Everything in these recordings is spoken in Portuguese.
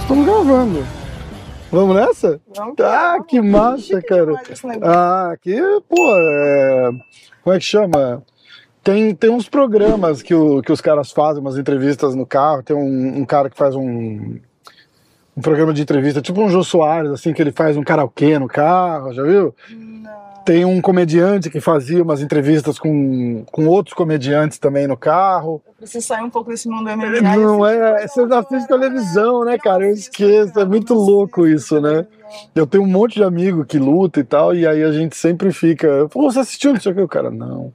Estamos gravando. Vamos nessa? Vamos Ah, que massa, cara. Ah, aqui, pô, é... como é que chama? Tem, tem uns programas que, o, que os caras fazem, umas entrevistas no carro. Tem um, um cara que faz um, um programa de entrevista, tipo um Jô Soares, assim, que ele faz um karaokê no carro, já viu? Não. Tem um comediante que fazia umas entrevistas com, com outros comediantes também no carro. Eu preciso sair um pouco desse mundo MMA. Não é, você assiste fora. televisão, né, cara? Eu esqueço, é muito louco isso, né? Eu tenho um monte de amigo que luta e tal, e aí a gente sempre fica. Pô, você assistiu? Não sei o que, o cara, não.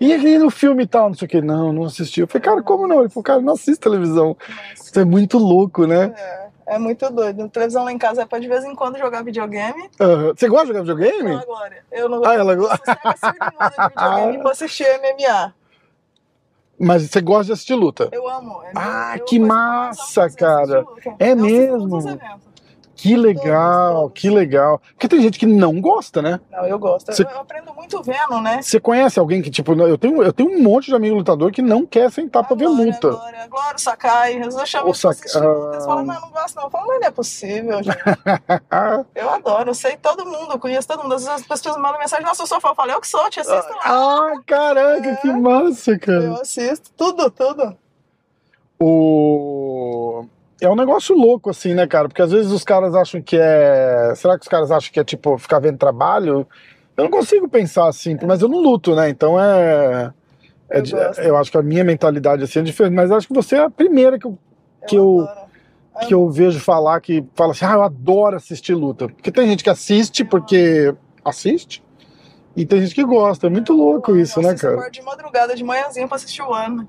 E aí no filme e tal, não sei o que, não, não assisti. Eu falei, cara, como não? Ele falou, cara, não assiste televisão. Isso é muito louco, né? É, é muito doido. Televisão lá em casa é pra de vez em quando jogar videogame. Aham. Você gosta de jogar Não, videogame? Glória. Eu não Ah, ela gosta. videogame pra assistir MMA. Mas você gosta de assistir luta. Eu amo. É Ah, meu- eu que massa, cara. É Eu mesmo? Todos. Que legal, todos. que legal. Porque tem gente que não gosta, né? Não, eu gosto. Eu- Você- Eu, aprendo muito vendo, né? Você conhece alguém que, tipo, eu tenho, eu tenho um monte de amigo lutador que não quer sentar pra ver luta. Glória, Glória, o Sakai. Eu chamo O Sakai- Eles falam, Ah. não, não gosto não. Eu falo, mas não é possível, gente. Eu adoro, eu sei todo mundo, eu conheço todo mundo. Às vezes as pessoas mandam mensagem, nossa, eu sou fã. Eu falo, eu que sou, te assisto lá. Ah, caraca, que É. massa, cara. Eu assisto, tudo, tudo. O... É um negócio louco, assim, né, cara? Porque às vezes os caras acham que é. Será que os caras acham que é tipo ficar vendo trabalho? Eu não consigo pensar assim, mas eu não luto, né? Então é. é Eu de- eu acho que a minha mentalidade assim é diferente, mas acho que você é a primeira que eu, Que eu- adoro. que eu vejo falar que fala assim: ah, eu adoro assistir luta. Porque tem gente que assiste porque assiste, e tem gente que gosta. É muito louco Eu isso, né, eu cara? acordo de madrugada, de manhãzinha pra assistir o ano.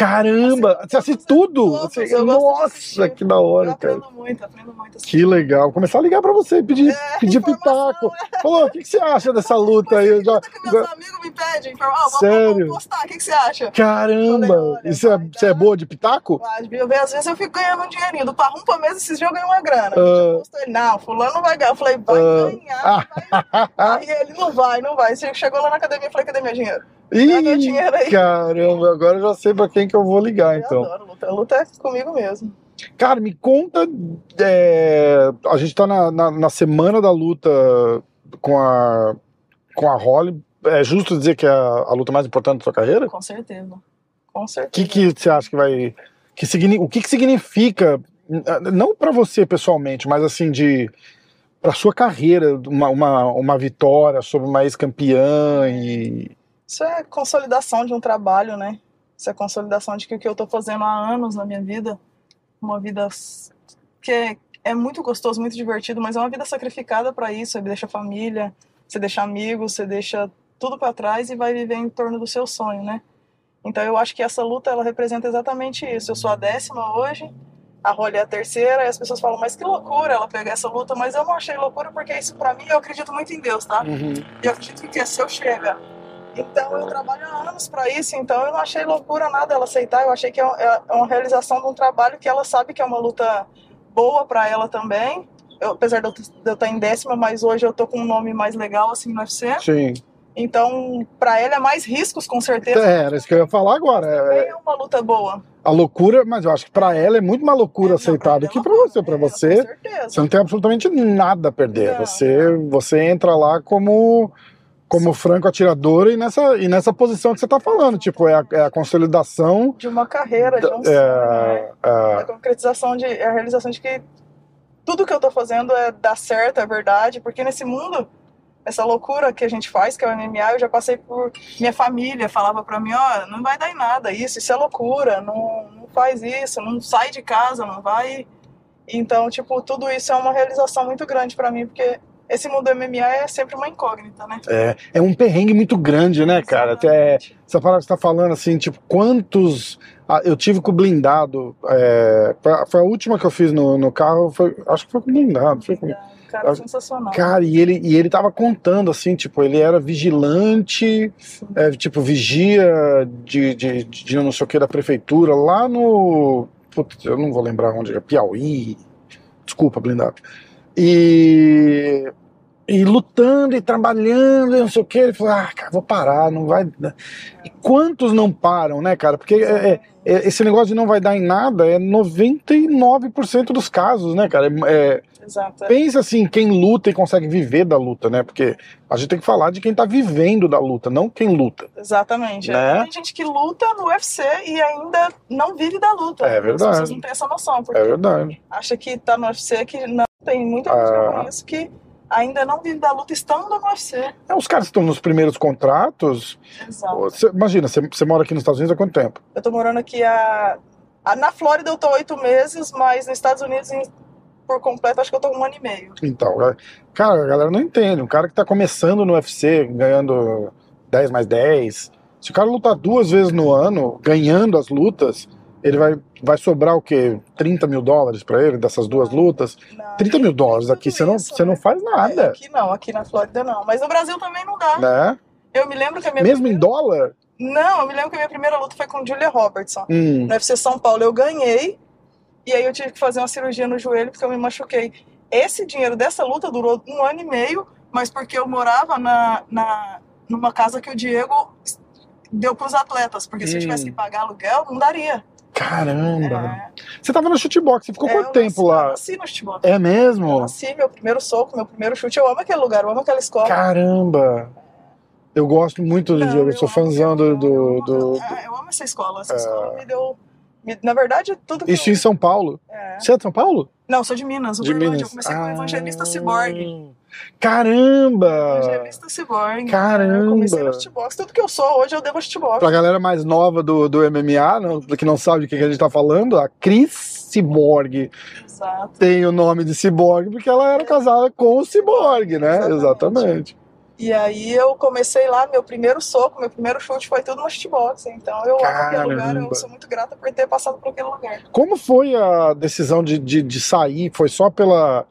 Caramba! Você assiste tudo? Você- Nossa, assistir. que da hora, cara. aprendo muito, aprendo muito. assim. Que legal. Começar a ligar pra você, pedir, É, pedir pitaco. Falou, o que, que você acha dessa luta aí? Eu já... Que meus amigos me pedem, falam, ah, Sério? vamos postar, o que, que você acha? Caramba! Falei, olha, E você é, vai você é dar. boa de pitaco? Ah, eu Às vezes eu fico ganhando um dinheirinho. Do parrum pra mesa, esses dias eu ganhei uma grana. Ah. Eu postou ele, não, fulano não vai ganhar. Eu falei, vai Ah. ganhar, vai. Aí ele, não vai, não vai. Você Chegou lá na academia, eu falei, cadê meu dinheiro? Ih, aí. caramba, agora eu já sei pra quem que eu vou ligar, Eu então. adoro luta. A luta é comigo mesmo. Cara, me conta. é, a gente tá na, na, na semana da luta com a, com a Holly. É justo dizer que é a, a luta mais importante da sua carreira? Com certeza. Com O certeza. que, que você acha que vai. Que signi, o que, que significa, não pra você pessoalmente, mas assim, de. Pra sua carreira, uma, uma, uma vitória sobre uma ex-campeã e. Isso é consolidação de um trabalho, né? Isso é consolidação de que o que eu tô fazendo há anos na minha vida, uma vida que é, é muito gostoso, muito divertido, mas é uma vida sacrificada para isso. Você deixa família, você deixa amigos, você deixa tudo para trás e vai viver em torno do seu sonho, né? Então eu acho que essa luta ela representa exatamente isso. Eu sou a décima hoje, a Rolly é a terceira, e as pessoas falam, mas que loucura ela pegar essa luta, mas eu não achei loucura porque isso para mim eu acredito muito em Deus, tá? E eu acredito que se eu chega. Então eu trabalho há anos para isso, então eu não achei loucura nada ela aceitar. Eu achei que é um- é uma realização de um trabalho que ela sabe que é uma luta boa para ela também. Eu- apesar de eu, de eu estar em décima, mas hoje eu tô com um nome mais legal assim no UFC. Sim. Então, para ela é mais riscos com certeza. É, era isso que eu ia falar agora. É, é uma luta boa. a loucura, mas eu acho que pra ela é muito mais loucura aceitar do Não, que pra pra ela é você. uma você, Com certeza. você não tem absolutamente nada a perder. Você, você entra lá como, como franco atirador e nessa, e nessa posição que você tá falando. Tipo, é a, é a consolidação. De uma carreira, de um é, sonho, né? a é, concretização de é a realização de que tudo que eu tô fazendo é dar certo, é verdade, porque nesse mundo essa loucura que a gente faz, que é o MMA, eu já passei por minha família falava pra mim, ó, não vai dar em nada isso, isso é loucura, não, não faz isso, não sai de casa, não vai. Então, tipo, tudo isso é uma realização muito grande pra mim, porque esse mundo do MMA é sempre uma incógnita, né? é, é um perrengue muito grande, né, cara? Até, essa parada que você tá falando, assim, tipo, quantos. ah, eu tive com o blindado. é, foi, a- foi a última que eu fiz no, no carro, foi, acho que foi com o blindado. Foi com, Cara, sensacional. Cara, e ele, e ele tava contando assim, tipo, ele era vigilante, é, tipo, vigia de, de, de não sei o que da prefeitura, lá no. Putz, eu não vou lembrar onde é, Piauí. Desculpa, blindado. E e lutando e trabalhando e não sei o que. Ele falou, ah, cara, vou parar, não vai. dar." E quantos não param, né, cara? Porque é- é- é- esse negócio de não vai dar em nada é 99% dos casos, né, cara? É- Exato. é. pensa assim, quem luta e consegue viver da luta, né? Porque a gente tem que falar de quem tá vivendo da luta, não quem luta. Exatamente. Né? Tem gente que luta no UFC e ainda não vive da luta. É verdade. As pessoas não têm essa noção, porque É verdade. acha que tá no UFC que não tem muita gente que eu Ah. conheço que ainda não vive da luta estando no UFC. É, os caras estão nos primeiros contratos. Exato. você- imagina, você, você mora aqui nos Estados Unidos há quanto tempo? Eu tô morando aqui a, a- na Flórida eu tô oito meses, mas nos Estados Unidos em- por completo acho que eu tô um ano e meio. Então, cara, a galera não entende. Um cara que tá começando no UFC, ganhando 10 mais 10. Se o cara lutar duas vezes no ano, ganhando as lutas, ele vai, vai sobrar o quê? 30 mil dólares pra ele dessas duas lutas? Na- 30 mil dólares aqui, você não, isso, você não né? faz É, nada. aqui não, aqui na Flórida não. Mas no Brasil também não dá. Né? Eu me lembro que a minha Mesmo em primeira... dólar? Não, eu me lembro que a minha primeira luta foi com Julia Robertson. Hum, No UFC São Paulo eu ganhei e aí eu tive que fazer uma cirurgia no joelho porque eu me machuquei. Esse dinheiro dessa luta durou um ano e meio, mas porque eu morava na, na, numa casa que o Diego deu para os atletas, porque se eu Hum. tivesse que pagar aluguel, não daria. Caramba. Você tava no chutebox, você ficou É, quanto eu tempo nasci, Eu lá? nasci no futebol. É Eu mesmo? nasci, meu primeiro soco, meu primeiro chute. Eu amo aquele lugar, eu amo aquela escola. Caramba! Eu gosto muito do jogo, eu sou fãzão do. do, eu do- Ah, eu amo essa escola. Essa É. escola me deu. me- na verdade, tudo que Isso eu, em São Paulo. é. Você é de São Paulo? Não, sou de Minas, De. Minas. Eu comecei com Ah, o Evangelista Ciborgue. Caramba! Evangelista Ciborgue. Caramba! Eu comecei no shootbox. Tudo que eu sou hoje eu devo ao shootbox. Pra galera mais nova do, do MMA, não- que não sabe o que que a gente tá falando, a Cris Cyborg Exato. tem o nome de Cyborg porque ela era casada com o Cyborg, né? Exatamente. Exatamente. E aí eu comecei lá, meu primeiro soco, meu primeiro chute foi tudo no shootbox. Então eu amo aquele lugar, eu sou muito grata por ter passado por aquele lugar. Como foi a decisão de, de, de sair? Foi só pela.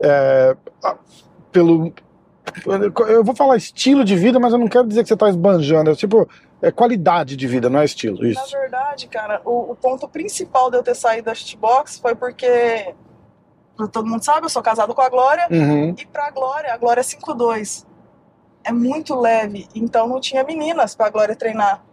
é, a- pelo. Eu vou falar estilo de vida, mas eu não quero dizer que você tá esbanjando. É tipo, é qualidade de vida, não é estilo. Na Isso. verdade, cara, o, o ponto principal de eu ter saído da shootbox foi porque, todo mundo sabe, eu sou casado com a Glória. Uhum. E pra Glória, a Glória é 5'2". É muito leve, então não tinha meninas pra Glória treinar.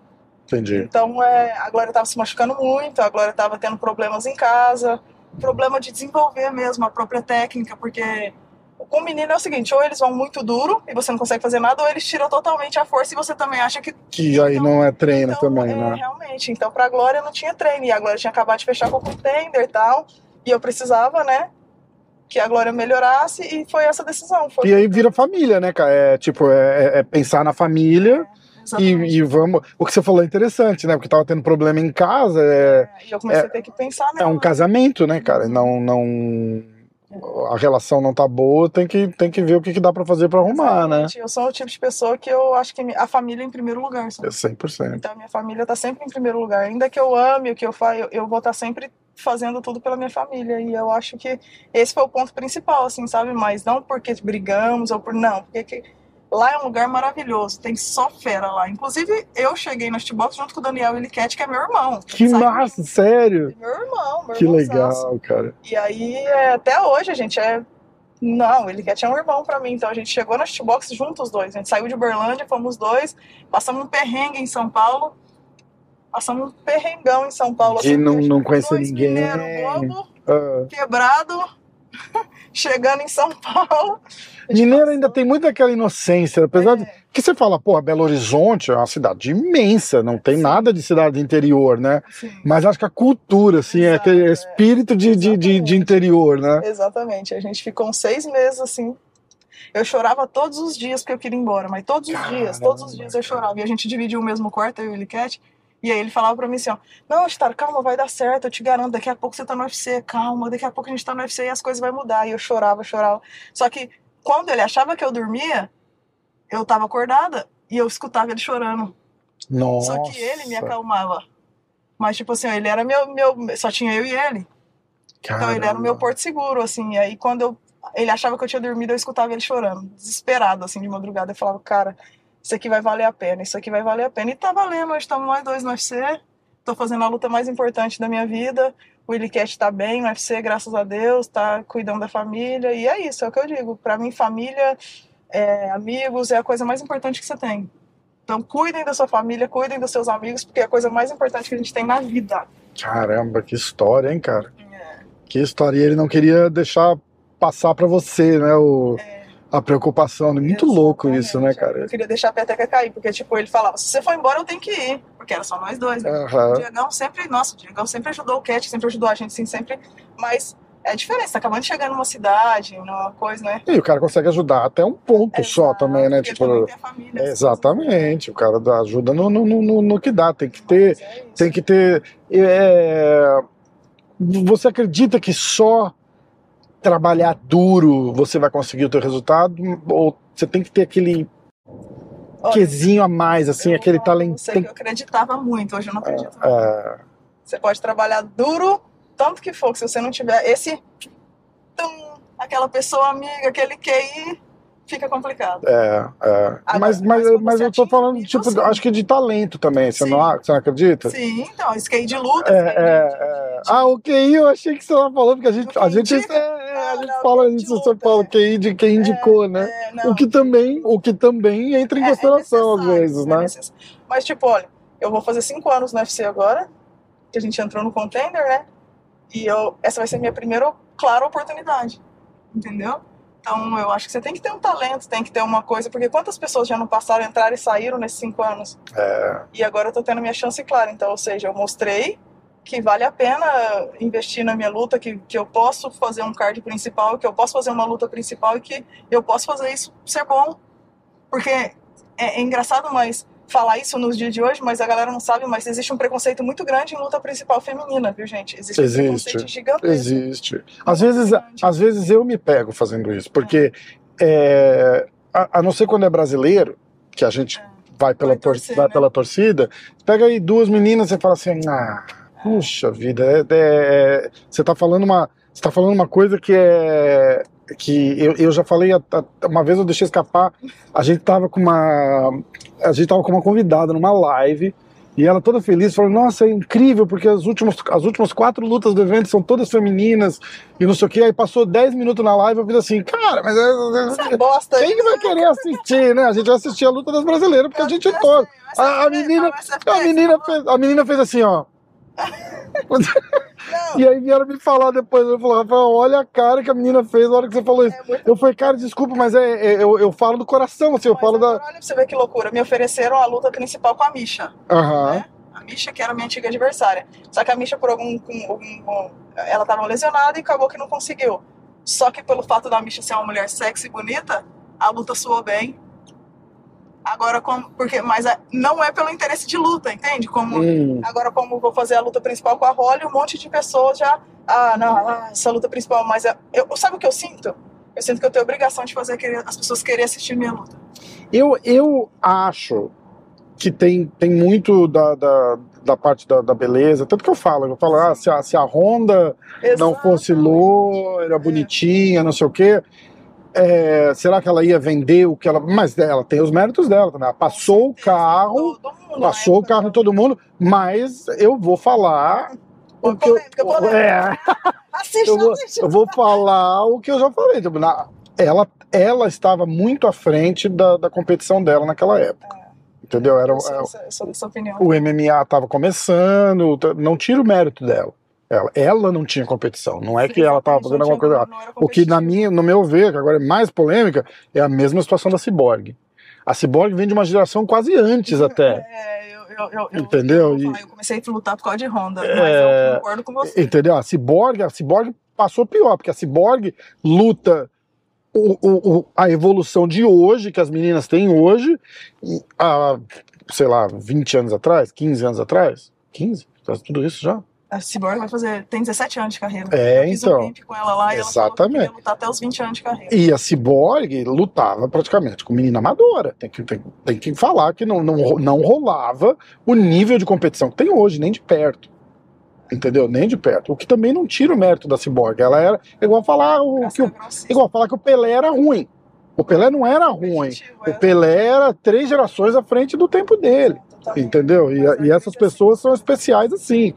Entendi. Então é, a Glória estava se machucando muito, a Glória estava tendo problemas em casa, problema de desenvolver mesmo a própria técnica, porque com o menino é o seguinte, ou eles vão muito duro e você não consegue fazer nada, ou eles tiram totalmente a força e você também acha que Que aí não é treino então, também, é, né? realmente. Então, pra Glória não tinha treino. E a Glória tinha acabado de fechar com o contender e tal. E eu precisava, né? Que a Glória melhorasse. E foi essa decisão. Foi E aí vira família, né, cara? É tipo, é, é pensar na família e, Exatamente. e vamos. O que você falou é interessante, né? Porque tava tendo problema em casa, é, E eu comecei a ter que pensar é um casamento, né, cara? Não, não. A relação não tá boa, tem que, tem que ver o que, que dá pra fazer pra arrumar, né? Exatamente. Eu sou o tipo de pessoa que eu acho que a família é em primeiro lugar. sabe? É 100%. Então, a minha família tá sempre em primeiro lugar. Ainda que eu ame o que eu faço, eu, eu vou estar sempre fazendo tudo pela minha família. E eu acho que esse foi o ponto principal, assim, sabe? Mas não porque brigamos ou por. Não, porque que- lá é um lugar maravilhoso. Tem só fera lá. Inclusive, eu cheguei no Box junto com o Daniel Eliquete, que é meu irmão. Que Sabe? massa, sério! Meu irmão, meu Que legal, cara. E aí, é, até hoje, a gente é. Não, ele quer tinha um irmão pra mim, então a gente chegou na Box juntos os dois. A gente saiu de Uberlândia, fomos os dois, passamos um perrengue em São Paulo. Passamos um perrengão em São Paulo. Não- porque não conhecer dois ninguém. mineiros bobo, Ah. quebrado, chegando em São Paulo. Mineiro ainda tem muito aquela inocência, apesar de. É, Que você fala, porra, Belo Horizonte é uma cidade imensa, não tem Sim. nada de cidade interior, né? sim, Mas acho que a cultura, assim, é Exato, aquele é. espírito de, de, de, de interior, né? exatamente. A gente ficou uns seis meses assim. Eu chorava todos os dias porque eu queria ir embora, mas todos os dias, todos os Caramba, dias eu chorava. E a gente dividiu o mesmo quarto, eu e o Eliquete. E aí ele falava pra mim assim, ó, não, Star, calma, vai dar certo, eu te garanto, daqui a pouco você tá no UFC, calma, daqui a pouco a gente tá no UFC e as coisas vão mudar. E eu chorava, chorava. Só que quando ele achava que eu dormia, eu tava acordada e eu escutava ele chorando. Nossa. Só que ele me acalmava. Mas, tipo assim, ele era meu, meu. Só tinha eu e ele. Então ele era o meu Caramba. porto seguro, assim. E aí quando eu, ele achava que eu tinha dormido, eu escutava ele chorando, desesperado, assim, de madrugada. Eu falava, cara, isso aqui vai valer a pena, isso aqui vai valer a pena. E tá valendo, hoje estamos nós dois no UFC. Tô fazendo a luta mais importante da minha vida. O Willy Cat tá bem no UFC, graças a Deus, tá cuidando da família. E é isso, é o que eu digo. Para mim, família, é, amigos é a coisa mais importante que você tem. Então, cuidem da sua família, cuidem dos seus amigos, porque é a coisa mais importante que a gente tem na vida. Caramba, que história, hein, cara? É. Que história. E ele não queria deixar passar para você, né? O... É a preocupação. Muito Exatamente. louco isso, né, cara? Eu queria deixar a peteca cair, porque, tipo, ele falava, se você for embora, eu tenho que ir. Porque era só nós dois, né? Uhum. O Diegão sempre, nossa, o Diegão sempre ajudou o Cat, sempre ajudou a gente, sim, sempre. Mas é diferente, tá acabando de chegar numa cidade, numa coisa, né? E o cara consegue ajudar até um ponto Exato, só também, né? Tipo, também tem a família, exatamente, o cara ajuda no, no, no, no que dá, tem que ter, é tem que ter. É... Você acredita que só trabalhar duro você vai conseguir o teu resultado ou você tem que ter aquele Olha, quesinho a mais, assim, aquele talento. Sei que eu acreditava muito, hoje eu não acredito. É, é... Você pode trabalhar duro, tanto que for, que se você não tiver esse tum, aquela pessoa amiga, aquele QI, fica complicado. É, é. Agora, mas, mas, mas eu tô falando, tipo, sim. acho que de talento também, você não, você não acredita? Sim, então, skate de luta. É, é, é. Ah, o QI eu achei que você tava falando, porque a gente, a gente, é, a gente fala isso, você fala o QI de quem indicou, é, né? É, o, que também, o que também entra em consideração às vezes, né? Mas, tipo, olha, eu vou fazer cinco anos no UFC agora, que a gente entrou no contender, né? E eu, essa vai ser a minha primeira, clara oportunidade, entendeu? Então, eu acho que você tem que ter um talento, tem que ter uma coisa, porque quantas pessoas já não passaram, entraram e saíram nesses cinco anos? É. E agora eu tô tendo minha chance clara. Então, ou seja, eu mostrei que vale a pena investir na minha luta, que, que eu posso fazer um card principal, que eu posso fazer uma luta principal e que eu posso fazer isso ser bom. Porque é, é engraçado, mas falar isso nos dias de hoje, mas a galera não sabe, mas existe um preconceito muito grande em luta principal feminina, viu, gente? Existe, existe um preconceito gigantesco. Existe. Às vezes, às vezes eu me pego fazendo isso, porque é. É, a, a, não ser quando é brasileiro, que a gente é. vai, pela vai, torcer, vai né? pela torcida, pega aí duas meninas e fala assim, ah, puxa vida, é, é, você tá falando uma. Você tá falando uma coisa que é que eu, eu já falei, uma vez eu deixei escapar, a gente tava com uma a gente tava com uma convidada numa live e ela toda feliz, falou, nossa, é incrível, porque as últimas, as últimas quatro lutas do evento são todas femininas e não sei o que. Aí passou 10 minutos na live, eu fiz assim, cara, mas é, é, bosta quem vai querer assistir, né? A gente vai assistir a luta das brasileiras, porque a gente é todo. A, a menina, a menina, fez, a menina fez assim, ó. E aí vieram me falar depois, eu falei, Rafael, olha a cara que a menina fez na hora que você falou isso. É. Eu falei, cara, desculpa, mas é, é eu, eu falo do coração, assim, eu mas falo da. Olha pra você ver que loucura. Me ofereceram a luta principal com a Misha. Aham. Né? A Misha, que era minha antiga adversária. Só que a Misha, por algum. algum ela tava lesionada e acabou que não conseguiu. Só que pelo fato da Misha ser uma mulher sexy e bonita, a luta soou bem. Agora, como, porque, mas é, não é pelo interesse de luta, entende? Como, hum. Agora, como vou fazer a luta principal com a Holly, um monte de pessoas já. Ah, não, ah, essa luta principal, mas é, eu, sabe o que eu sinto? Eu sinto que eu tenho obrigação de fazer as pessoas quererem assistir minha luta. Eu, eu acho que tem, tem muito da, da, da parte da, da, beleza, tanto que eu falo, eu falo, ah, se a, se a Honda Exatamente. não fosse loira, bonitinha, não sei o quê, é, será que ela ia vender o que ela. Mas ela tem os méritos dela também. Ela passou o carro, passou o carro em todo mundo, mas eu vou falar. O que eu, é, eu, vou, eu vou falar o que eu já falei. Tipo, na, ela, ela estava muito à frente da, da competição dela naquela época. É. Entendeu? Era, eu sou, eu sou dessa opinião. O MMA estava começando, não tira o mérito dela. Ela, ela não tinha competição, não é que ela estava fazendo alguma coisa. O que, na minha, no meu ver, que agora é mais polêmica, é a mesma situação da Cyborg. A Cyborg vem de uma geração quase antes até. É, eu, eu, eu, entendeu? Eu, eu, comecei a lutar por causa de Honda, é, mas eu concordo com você. Entendeu? A Cyborg, a Cyborg passou pior, porque a Cyborg luta o, o, a evolução de hoje, que as meninas têm hoje, há, sei lá, 20 anos atrás, 15 anos atrás. 15? Tudo isso já? A Cyborg vai fazer. Tem 17 anos de carreira. É, então. Um com ela lá exatamente. e ela lutar até os 20 anos de carreira. E a Cyborg lutava praticamente com menina amadora. Tem que, tem, tem que falar que não, não, não rolava o nível de competição que tem hoje, nem de perto. Entendeu? Nem de perto. O que também não tira o mérito da Cyborg. Ela era. Igual falar o, que o, igual falar que o Pelé era ruim. O Pelé não era ruim. O Pelé era três gerações à frente do tempo dele. Entendeu? E, e essas pessoas são especiais assim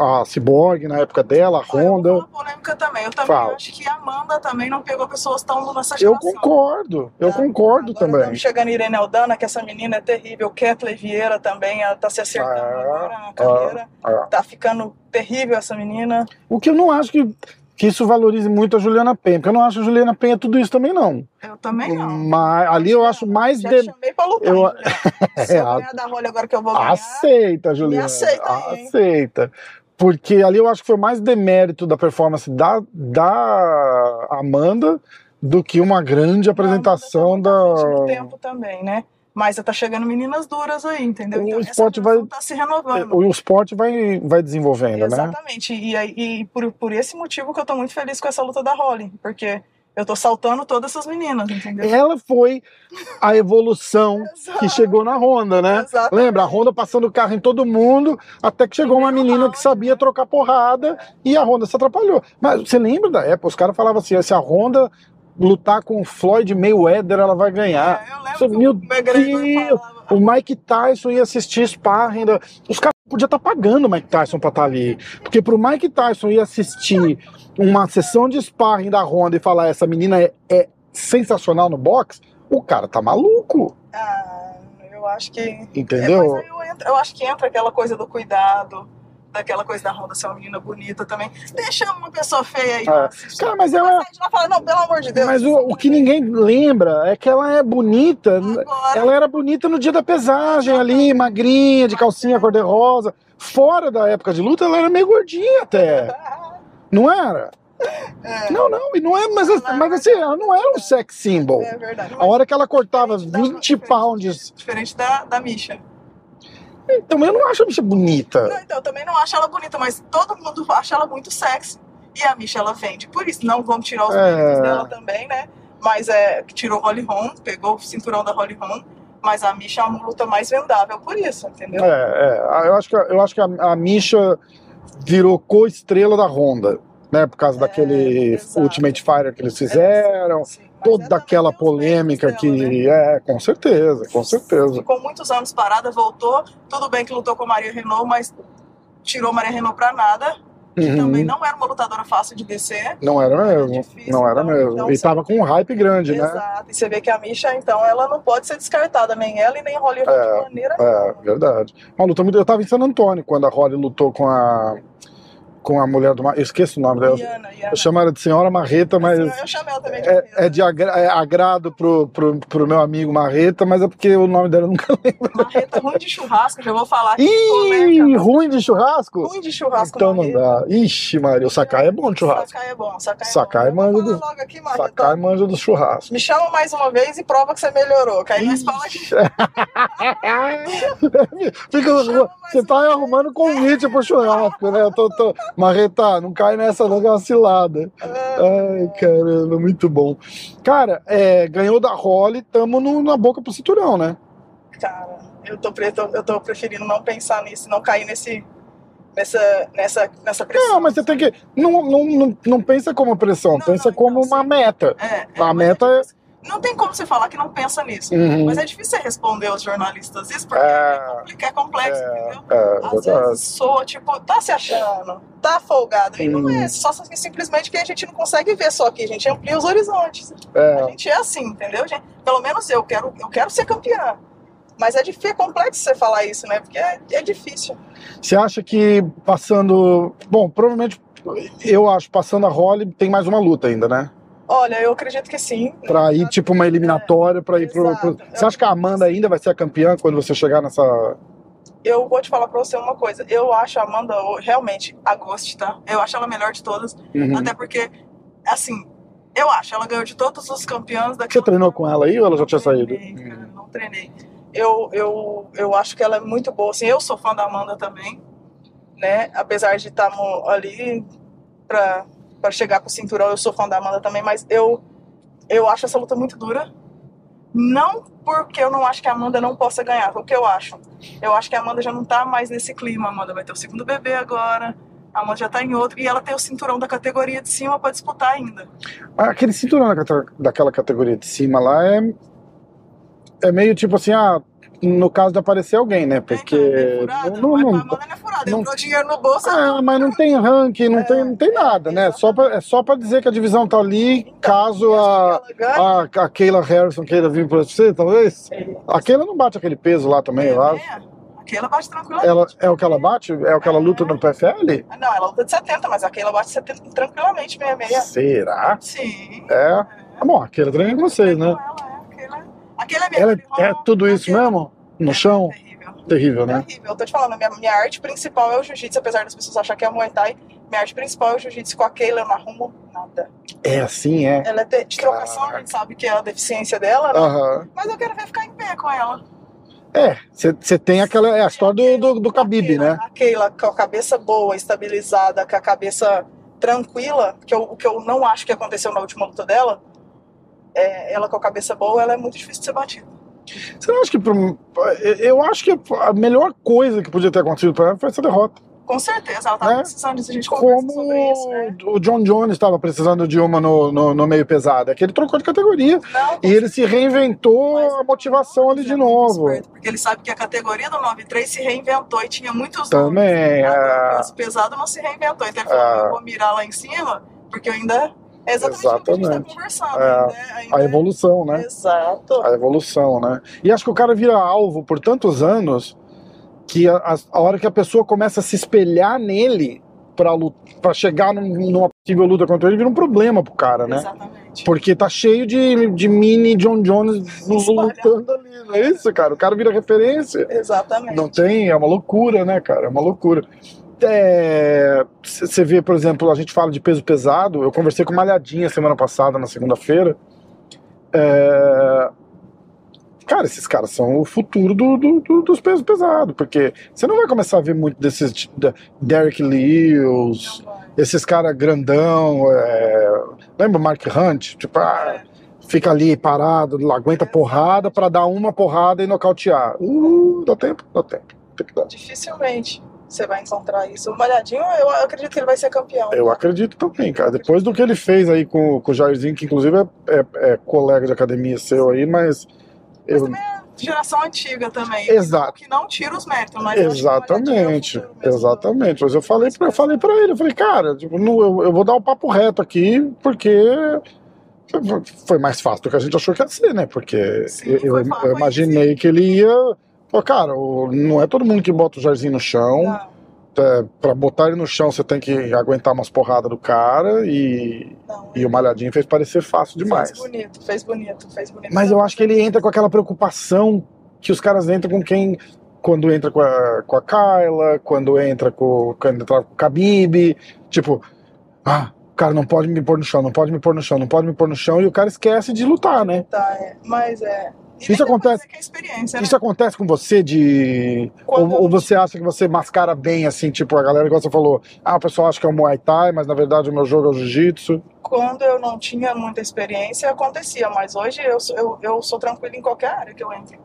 a Cyborg na época dela, a eu vou Honda. falar polêmica também. Eu também Fala. acho que a Amanda também não pegou pessoas tão nessa Eu geração. concordo, eu Tá? concordo também. chegando Irene Aldana, que essa menina é terrível. Kathleen Vieira também, ela tá se acertando Ah, agora na carreira. ah. Tá ficando terrível essa menina. O que eu não acho que, que isso valorize muito a Juliana Penha, porque eu não acho a Juliana Penha tudo isso também, não. Eu também não. Mas ali eu acho mais. Já de- chamei pra lutar. eu-? Se É, eu ganhar da Rolha agora que eu vou ganhar. Aceita, Juliana. aceita aí? Aceita. Porque ali eu acho que foi mais demérito da performance da, da Amanda do que uma grande apresentação tá da. no tempo também, né? Mas tá chegando meninas duras aí, entendeu? O Então, esporte vai- tá se renovando. O esporte vai, vai desenvolvendo, né? Exatamente. E, e por, por esse motivo que eu tô muito feliz com essa luta da Holly. Porque eu tô saltando todas essas meninas, entendeu? Ela foi a evolução que chegou na Honda, né? Exatamente. Lembra? A Honda passando o carro em todo mundo, até que chegou uma menina que sabia trocar porrada e a Honda se atrapalhou. Mas você lembra da época? Os caras falavam assim: se a Honda lutar com o Floyd Mayweather, ela vai ganhar. É, eu lembro meu Deus! falava. O Mike Tyson ia assistir sparring. da- Os caras podiam estar pagando o Mike Tyson pra estar ali. Porque pro Mike Tyson ir assistir uma sessão de sparring da Honda e falar essa menina é, é sensacional no boxe, o cara tá maluco. Ah, eu acho que. É, Entendeu? aí eu, entro- eu acho que entra aquela coisa do cuidado, daquela coisa da Honda ser uma menina bonita também. Deixa uma pessoa feia aí. É. Cara, mas ela- Ela não fala, não, pelo amor de Deus. Mas o, o que ninguém lembra é que ela é bonita. Agora, Ela era bonita no dia da pesagem ali, magrinha, de calcinha cor-de-rosa. Fora da época de luta, ela era meio gordinha até. Não era? É. Não, não, e não é, mas, mas assim, ela não era um sex symbol. É verdade. A hora que ela cortava Diferente da- 20 diferente- pounds. Diferente da, da Misha. Então eu não acho a bicha bonita. Não, então, eu também não acho ela bonita, mas todo mundo acha ela muito sexy. E a Misha, ela vende. Por isso, não vamos tirar os É. méritos dela também, né? Mas é, que tirou Holly Holm, pegou o cinturão da Holly Holm. Mas a Misha é uma luta mais vendável por isso, entendeu? É, é. Eu acho que, eu acho que a, a Misha virou co-estrela da Honda. Né, por causa daquele exato. Ultimate Fighter que eles fizeram. Sim, mas é toda também aquela polêmica que. né? É, com certeza, com certeza. Ficou muitos anos parada, voltou. Tudo bem que lutou com a Maria Renault, mas tirou Maria Renault pra nada. Que Uhum. também não era uma lutadora fácil de descer. Não era mesmo. difícil, não era então- mesmo. então e tava com um hype grande, né? Exato. E você vê que a Misha, então, ela não pode ser descartada, nem ela e nem Holly É, de maneira É, nenhuma. verdade. Uma luta muito. Eu tava em San Antônio quando a Holly lutou com a. Com a mulher do. Mar- Eu esqueço o nome dela. Iana, Iana. Eu chamo ela de Senhora Marreta, mas. Assim, eu chamei ela também de É, Marreta. é de agra- é agrado pro, pro, pro meu amigo Marreta, mas é porque o nome dela eu nunca lembro. Marreta ruim de churrasco, já vou falar aqui. Ih, ruim de churrasco? Ruim de churrasco, Então não Marreta. dá. Ixi, Maria, o Sakai é bom de churrasco. Sakai é bom, Sakai é Sakai bom. Manja do- aqui, Marreta. Sakai manja do churrasco. Me chama mais uma vez e prova que você melhorou. Que aí nós falamos aqui. Fica, você tá arrumando convite pro churrasco, né? Eu tô, tô... Marreta, não cai nessa não, que é uma cilada. Ai, caramba, muito bom. Cara, é, ganhou da Holly, tamo no- na boca pro cinturão, né? Cara, eu tô, eu tô preferindo não pensar nisso, não cair nesse, nessa, nessa, nessa pressão. Não, mas você tem que. Não, não, não, não pensa como pressão, Não, pensa não, como então, uma sim. meta. É, é, A meta é. Não tem como você falar que não pensa nisso. Uhum. Mas é difícil você responder aos jornalistas isso, porque É. é, complicado, é complexo, entendeu? É, Às verdade. vezes soa, tipo, tá se achando, tá folgado. E não Hum. é, só assim, simplesmente que a gente não consegue ver só aqui, a gente amplia os horizontes. A É, gente é assim, entendeu, gente? Pelo menos eu quero, eu quero ser campeã. Mas é difícil, é complexo você falar isso, né? Porque é, é difícil. Você acha que passando. Bom, provavelmente. Eu acho, passando a Holly, tem mais uma luta ainda, né? Olha, eu acredito que sim. Pra ir, tipo, uma eliminatória, pra ir pro, pro-. Você acha que a Amanda ainda vai ser a campeã quando você chegar nessa. Eu vou te falar pra você uma coisa. Eu acho a Amanda realmente a Ghost, tá? Eu acho ela melhor de todas. Uhum. Até porque, assim, eu acho, ela ganhou de todos os campeões Você treinou com ela aí ou ela já tinha saído? Treinei, cara, não treinei. Eu, eu, eu acho que ela é muito boa. Assim, eu sou fã da Amanda também, né? Apesar de estarmos ali pra, pra chegar com o cinturão, eu sou fã da Amanda também, mas eu, eu acho essa luta muito dura. Não porque eu não acho que a Amanda não possa ganhar, o que eu acho. Eu acho que a Amanda já não tá mais nesse clima. A Amanda vai ter o segundo bebê agora. A Amanda já tá em outro. E ela tem o cinturão da categoria de cima pra disputar ainda. Ah, Aquele cinturão daquela categoria de cima lá é. É meio tipo assim, ah, no caso de aparecer alguém, né? Porque. É, furada, não, não, Amanda, não é furada. não- Entrou dinheiro no bolso, Ah, mas não tem ranking, não, tem, não tem nada, né? Só pra, é só pra dizer que a divisão tá ali, caso a, a, a Keila Harrison queira vir pra você, talvez. A Keila não bate aquele peso lá também, eu acho. é, aquela bate tranquilamente. Ela, é o que ela bate? É o que ela luta no PFL? Não, ela luta de 70, mas aquela bate 70 tranquilamente, 66. Será? Sim. É. Ah, bom, a Keila treina com vocês, né? Ela é, aquela é Ela é tudo isso aquela- mesmo? No chão? Terrível. Terrível, né? Terrível. Eu tô te falando, minha, minha arte principal é o jiu-jitsu, apesar das pessoas acharem que é Muay Thai. Minha arte principal é o jiu-jitsu com a Keila, eu não arrumo nada. É assim, é. Ela é de, de trocação, a gente sabe que é a deficiência dela, né? Aham. Mas eu quero ver ficar em pé com ela. É, você tem aquela. É a história do, do, do Khabib, né? A Keila com a cabeça boa, estabilizada, com a cabeça tranquila, que eu, o que eu não acho que aconteceu na última luta dela, é, ela com a cabeça boa, ela é muito difícil de ser batida. Você não acha que. Eu acho que a melhor coisa que podia ter acontecido pra ela foi essa derrota. Com certeza, ela tava Né? precisando disso, a gente Como sobre isso, né? o John Jones estava precisando de uma no, no, no meio pesado. É que ele trocou de categoria. Não, E ele se reinventou Mas a motivação ali de é novo. esperto, Porque ele sabe que a categoria do 9-3 se reinventou e tinha muitos Também, nomes. Agora, é. O peso pesado não se reinventou. Então ele falou, É. eu vou mirar lá em cima, porque eu ainda... É exatamente, o que a gente Exatamente. tá conversando. É. Ainda A evolução, né? Exato. A evolução, né? E acho que o cara vira alvo por tantos anos que a, a- a hora que a pessoa começa a se espelhar nele pra chegar num- numa possível luta contra ele, vira um problema pro cara, né? Exatamente. Porque tá cheio de, de mini John Jones lutando ali, não é isso, cara? O cara vira referência. Exatamente. Não tem, é uma loucura, né, cara? É uma loucura. Você vê, por exemplo, a gente fala de peso pesado. Eu conversei com Malhadinha semana passada, na segunda-feira. É, Cara, esses caras são o futuro do, do- do- dos pesos pesados, porque você não vai começar a ver muito desses da- Derek Lewis, esses caras grandão. é, Lembra Mark Hunt? Tipo, ah, fica ali parado, aguenta porrada pra dar uma porrada e nocautear. Uh, dá tempo, dá tempo. Dificilmente você vai encontrar isso. O Malhadinho, eu acredito que ele vai ser campeão. Eu acredito também, cara. Depois do que ele fez aí com, com o Jairzinho, que inclusive é, é- é colega de academia seu aí, mas. Mas Eu, também é geração antiga também. Exato. Que não tira os méritos, mas eu Exatamente, exatamente. Mas eu falei pra, eu falei pra ele, eu falei, cara, tipo, não, eu, eu vou dar o papo reto aqui, porque foi mais fácil do que a gente achou que ia ser, né? Porque Sim, eu, eu foi imaginei que ele ia. Pô, cara, não é todo mundo que bota o Jairzinho no chão. Não, É, pra botar ele no chão, você tem que aguentar umas porradas do cara e, não. e o Malhadinho fez parecer fácil demais. Fez bonito, fez bonito, fez bonito. Mas eu acho que ele entra com aquela preocupação que os caras entram com quem. Quando entra com a, com a Kyla, quando entra com, quando entra com o Khabib. Tipo, ah, o cara não pode me pôr no chão, não pode me pôr no chão, não pode me pôr no chão, e o cara esquece de lutar, né? Tá, é. Mas é. E Isso acontece- que é experiência, né? Isso acontece com você de. Ou, ou você acha que você mascara bem, assim, tipo, a galera, igual você falou, ah, o pessoal acha que é o Muay Thai, mas na verdade o meu jogo é o Jiu-Jitsu. Quando eu não tinha muita experiência, acontecia, mas hoje eu, sou- eu, eu sou tranquilo em qualquer área que eu entro.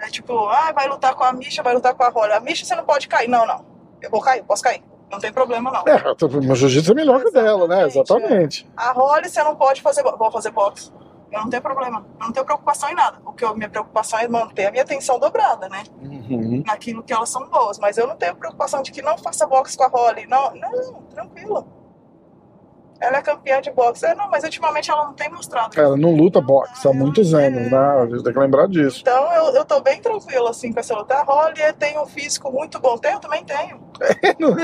É tipo, ah, vai lutar com a Misha, vai lutar com a Rola. A Misha você não pode cair. Não, não. Eu vou cair, posso cair. Não tem problema, não. É, o meu Jiu-Jitsu é melhor que o dela, né? Exatamente, Exatamente. A Rolly você não pode fazer. Vou fazer boxe. Eu não tenho problema. Eu não tenho preocupação em nada. O que eu, minha preocupação é manter a minha atenção dobrada, né? Uhum. Naquilo que elas são boas. Mas eu não tenho preocupação de que não faça boxe com a Rolly. Não, não, tranquilo. Ela é campeã de boxe. É, não, mas ultimamente ela não tem mostrado. Ela não luta boxe há muitos anos, né? A gente tem que lembrar disso. Então eu, eu tô bem tranquila assim com essa luta. A Holly tem um físico muito bom. Tem, eu também tenho. É, não,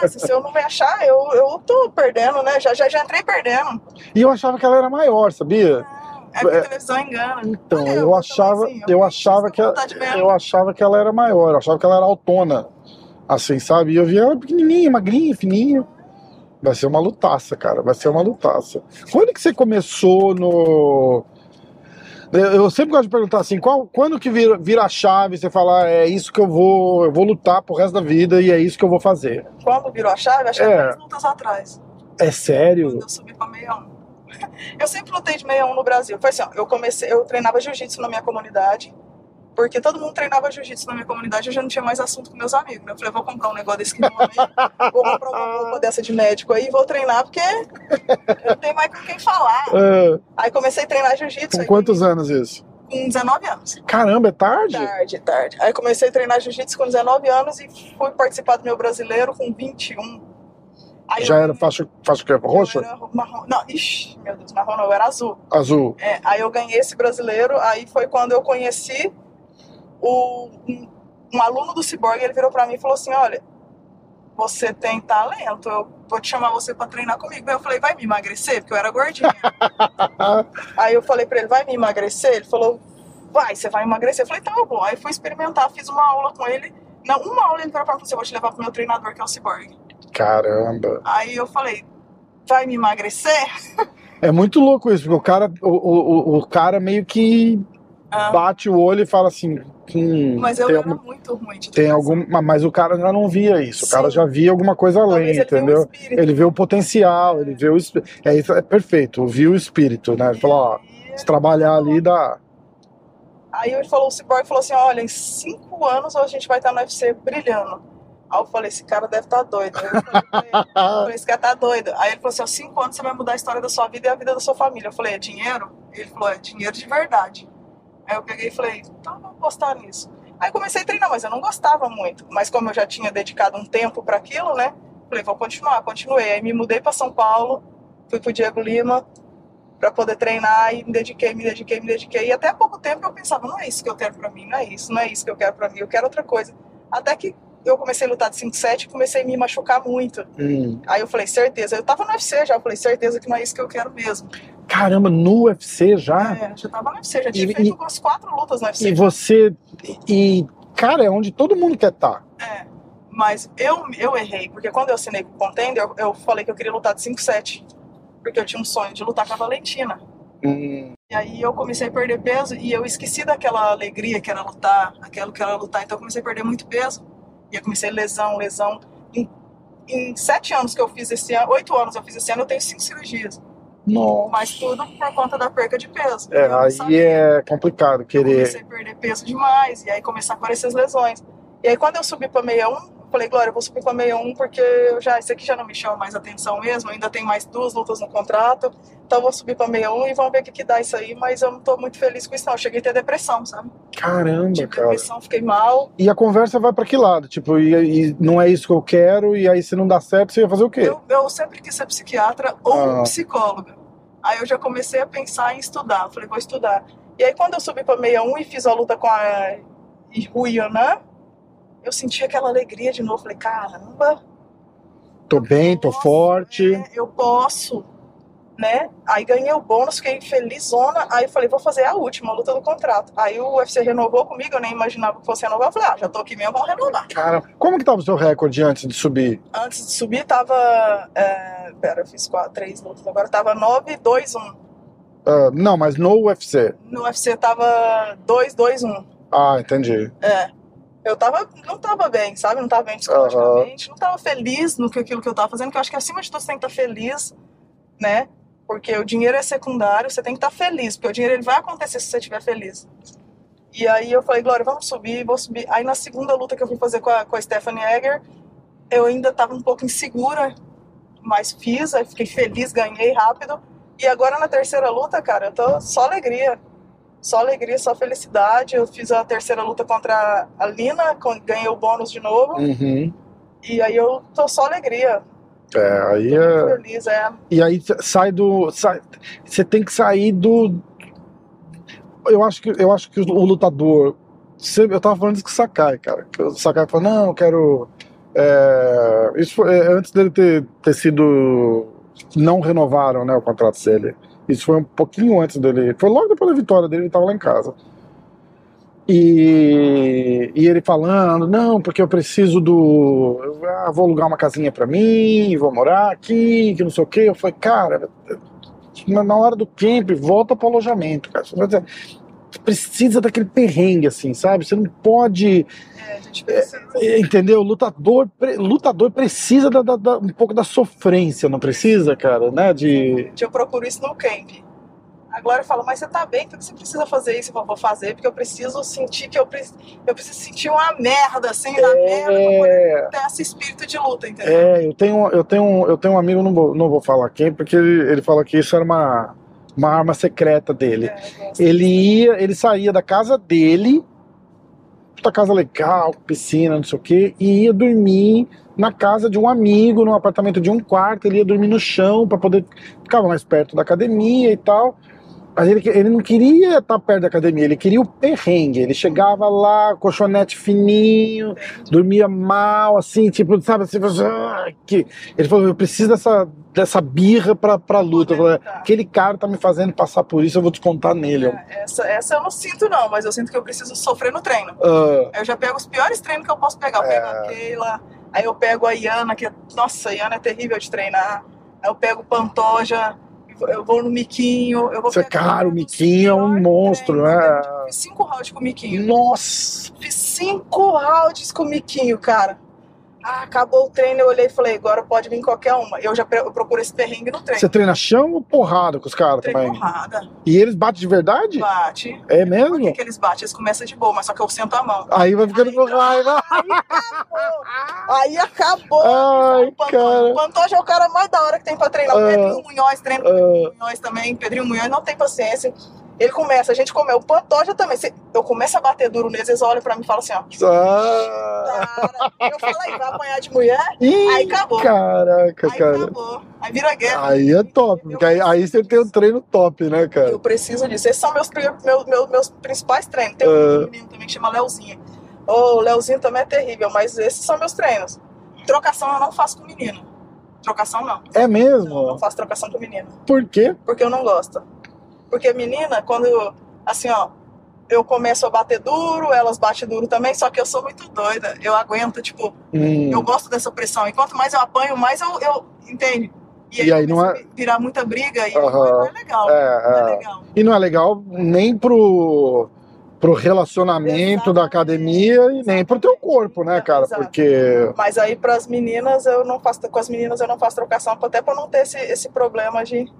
mas se eu não me achar, eu, eu tô perdendo, né? Já, já, já entrei perdendo. E eu achava que ela era maior, sabia? É porque É. a televisão engana. Então, Olha, eu eu achava, assim, eu eu achava que ela, eu achava que ela era maior, eu achava que ela era autona, assim, sabe? E eu via ela pequenininha, magrinha, fininha. Vai ser uma lutaça, cara, vai ser uma lutaça. Quando que você começou no eu sempre gosto de perguntar assim, qual, quando que vira, vira a chave, você fala, é isso que eu vou, eu vou lutar pro resto da vida e é isso que eu vou fazer. Quando virou a chave, acho que É. é três lutas atrás. É sério? Quando eu subi pra 61. Eu sempre lutei de 61 no Brasil. Foi assim, ó, eu comecei, eu treinava jiu-jitsu na minha comunidade, porque todo mundo treinava jiu-jitsu na minha comunidade, eu já não tinha mais assunto com meus amigos. né? Eu falei, vou comprar um negócio desse que não aí, vou comprar uma roupa dessa de médico aí e vou treinar, porque eu não tenho mais com quem falar. É, Aí comecei a treinar jiu-jitsu. com aí quantos anos isso? Com 19 anos. Caramba, é tarde? Tarde, tarde. Aí comecei a treinar jiu-jitsu com 19 anos e fui participar do meu brasileiro com 21. Aí Já eu- era faixa, faixa que? roxa? era marrom. Não, ixi, meu Deus, marrom não, eu era azul. Azul. É, aí eu ganhei esse brasileiro, aí foi quando eu conheci o, um, um aluno do Cyborg, ele virou pra mim e falou assim, olha, você tem talento, eu vou te chamar você pra treinar comigo. Aí eu falei, vai me emagrecer? Porque eu era gordinha. aí eu falei pra ele, vai me emagrecer? Ele falou, vai, você vai emagrecer. Eu falei, tá bom. Aí fui experimentar, fiz uma aula com ele. Não, uma aula ele virou pra mim e falou eu vou te levar pro meu treinador, que é o Cyborg. Caramba. Aí eu falei, vai me emagrecer? É muito louco isso, porque o cara, o, o, o cara meio que Ah, bate o olho e fala assim. Hum, mas eu tem, era algum- muito ruim de tem algum. Mas o cara já não via isso. O cara Sim. já via alguma coisa além, um entendeu? espírito. Ele vê o potencial, ele vê o espírito. É, isso é perfeito, viu o espírito, né? Ele falou, ó, E- se trabalhar ali dá. Aí ele falou, o Cyborg falou assim, olha, em cinco anos a gente vai estar no UFC brilhando. Aí eu falei, esse cara deve estar doido. Aí eu falei, eu falei, esse cara tá doido. Aí ele falou assim, ó, cinco anos você vai mudar a história da sua vida e a vida da sua família. Eu falei, é dinheiro? Ele falou, é dinheiro de verdade. Aí eu peguei e falei, então eu vou postar nisso. Aí comecei a treinar, mas eu não gostava muito. Mas como eu já tinha dedicado um tempo para aquilo, né? Falei, vou continuar, continuei. Aí me mudei para São Paulo, fui pro Diego Lima para poder treinar e me dediquei, me dediquei, me dediquei. E até pouco tempo eu pensava, não é isso que eu quero para mim, não é isso, não é isso que eu quero para mim, eu quero outra coisa. Até que eu comecei a lutar de 5-7 e comecei a me machucar muito. Hum. Aí eu falei, certeza, eu tava no UFC já, eu falei, certeza que não é isso que eu quero mesmo. Caramba, no UFC já? É, já tava no UFC, já tinha E- feito umas quatro lutas no UFC. E você. E, cara, é onde todo mundo quer estar. É, mas eu, eu errei, porque quando eu assinei com o Contender, eu, eu falei que eu queria lutar de 5-7. Porque eu tinha um sonho de lutar com a Valentina. Hum, E aí eu comecei a perder peso e eu esqueci daquela alegria que era lutar, aquilo que era lutar. Então eu comecei a perder muito peso. E eu comecei lesão, lesão. Em, em sete anos que eu fiz esse ano, oito anos eu fiz esse ano, eu tenho cinco cirurgias. nossa. Mas tudo por conta da perca de peso. É, Eu aí é complicado Eu querer. comecei a perder peso demais, e aí começaram a aparecer as lesões. E aí quando eu subi pra 61, eu falei, Glória, eu vou subir pra 61 porque eu já, isso aqui já não me chama mais atenção mesmo, eu ainda tem mais duas lutas no contrato, então vou subir pra 61 e vamos ver o que, que dá isso aí, mas eu não tô muito feliz com isso não, eu cheguei a ter depressão, sabe? Caramba, Tive cara. depressão, fiquei mal. E a conversa vai pra que lado? Tipo, e, e não é isso que eu quero, e aí se não dá certo, você ia fazer o quê? Eu, eu sempre quis ser psiquiatra ou Ah. psicóloga. Aí eu já comecei a pensar em estudar, falei, vou estudar. E aí quando eu subi pra 61 e fiz a luta com a Ruianã, eu senti aquela alegria de novo. Falei, caramba, Tô bem, tô Nossa, forte. é, eu posso, né? Aí ganhei o bônus, fiquei felizona. Aí falei, vou fazer a última luta do contrato. Aí o UFC renovou comigo, eu nem imaginava que fosse renovar. Eu falei, ah, já tô aqui mesmo, vamos renovar. Cara, como que tava o seu recorde antes de subir? Antes de subir, tava. É, pera, eu fiz quatro, três lutas, agora tava 9, 2, 1. Ah, não, mas no UFC. No UFC tava 2, 2, 1. Ah, entendi. É. Eu tava, não tava bem, sabe? Não tava bem psicologicamente, não tava feliz no que aquilo que eu tava fazendo, que eu acho que acima de tudo você tem que estar feliz, né? Porque o dinheiro é secundário, você tem que estar feliz, porque o dinheiro ele vai acontecer se você estiver feliz. E aí eu falei, Glória, vamos subir, vou subir. Aí na segunda luta que eu fui fazer com a, com a Stephanie Egger, eu ainda tava um pouco insegura, mas fiz, aí fiquei feliz, ganhei rápido. E agora na terceira luta, cara, eu tô só alegria. Só alegria, só felicidade. Eu fiz a terceira luta contra a Lina, ganhei o bônus de novo. Uhum. E aí eu tô só alegria. É, aí é. feliz, é. E aí sai do. sai- Você tem que sair do. Eu acho que, eu acho que o lutador. Eu tava falando isso com o Sakai, cara. O Sakai falou: não, eu quero. é, isso foi é, antes dele ter, ter sido. Não renovaram né, o contrato dele. Isso foi um pouquinho antes dele. Foi logo depois da vitória dele, ele tava lá em casa. E, e ele falando, não, porque eu preciso do. ah, vou alugar uma casinha pra mim, vou morar aqui, que não sei o quê. Eu falei, cara, na, hora do camp, volta pro alojamento, cara. Você dizer, precisa daquele perrengue, assim, sabe? Você não pode. É, a gente precisa. Entendeu? Lutador, pre- lutador precisa da- da- da- um pouco da sofrência, não precisa, cara, né? De. Eu procuro isso no camp. A Glória fala, mas você tá bem, por que você precisa fazer isso? Eu vou fazer porque eu preciso sentir que eu, pre- eu preciso sentir uma merda, assim, na merda, pra poder É, ter esse espírito de luta, entendeu? é, eu tenho, eu tenho, eu tenho um amigo, não vou, não vou falar quem, porque ele, ele falou que isso era uma, uma arma secreta dele. É. Ele ia, ele saía da casa dele, puta casa legal, piscina, não sei o quê, e ia dormir na casa de um amigo, num apartamento de um quarto, ele ia dormir no chão para poder ficar mais perto da academia e tal. Mas ele, ele não queria estar perto da academia, ele queria o perrengue. Ele chegava lá, colchonete fininho, dormia mal, assim, tipo, sabe, assim, ah, que... ele falou, eu preciso dessa, dessa birra pra, pra luta. Falei, aquele cara tá me fazendo passar por isso, eu vou descontar nele. É, essa, essa eu não sinto, não, mas eu sinto que eu preciso sofrer no treino. ah, Eu já pego os piores treinos que eu posso pegar. Eu pego É. a Keila, aí eu pego a Iana, que é- nossa, a Iana é terrível de treinar. Aí eu pego o Pantoja, eu vou no Miquinho. Eu vou Você, pegar cara, o Miquinho é um monstro, né? Fiz cinco rounds com o Miquinho. nossa! Fiz cinco rounds com o Miquinho, cara. Ah, acabou o treino, eu olhei e falei, agora pode vir qualquer uma. Eu já eu procuro esse perrengue no treino. Você treina chão ou porrada com os caras também? porrada, E eles batem de verdade? bate. É Por mesmo? que, que eles batem? Eles começam de boa, mas só que eu sento a mão. Aí vai ficando com raiva. Aí acabou. Ai, o Pantoja. cara. O Pantoja é o cara mais da hora que tem pra treinar. O Ah. Pedrinho Munhoz treina o Pedrinho Munhoz também. Pedrinho Munhoz não tem paciência. Ele começa, a gente come. O Pantoja também. Se eu começo a bater duro neles, eles olham pra mim e falam assim: ó. Ah. Eu falo aí, vai apanhar de mulher? Ih, Aí acabou. Caraca, Aí cara. acabou. Aí vira guerra. Aí é top, porque aí, aí você tem um treino top, né, cara? Eu preciso disso. Esses são meus, meus, meus, meus principais treinos. Tem um menino também que chama Leozinho. Ô, o Leozinho também é terrível, mas esses são meus treinos. Trocação eu não faço com menino. Trocação não. É Não, não mesmo? faço trocação com menino. Por quê? Porque eu não gosto. Porque menina, quando, assim, ó, eu começo a bater duro, elas batem duro também, só que eu sou muito doida. Eu aguento, tipo, Hum, eu gosto dessa pressão. E quanto mais eu apanho, mais eu, eu entende? E aí, E aí não começa é- a virar muita briga e Aham. não é legal. É, Não é legal. E não é legal nem pro, pro relacionamento da Exatamente. academia e nem pro teu corpo, né, cara? Exato. Porque. Mas aí para as meninas eu não faço, com as meninas eu não faço trocação, até para não ter esse, esse problema de,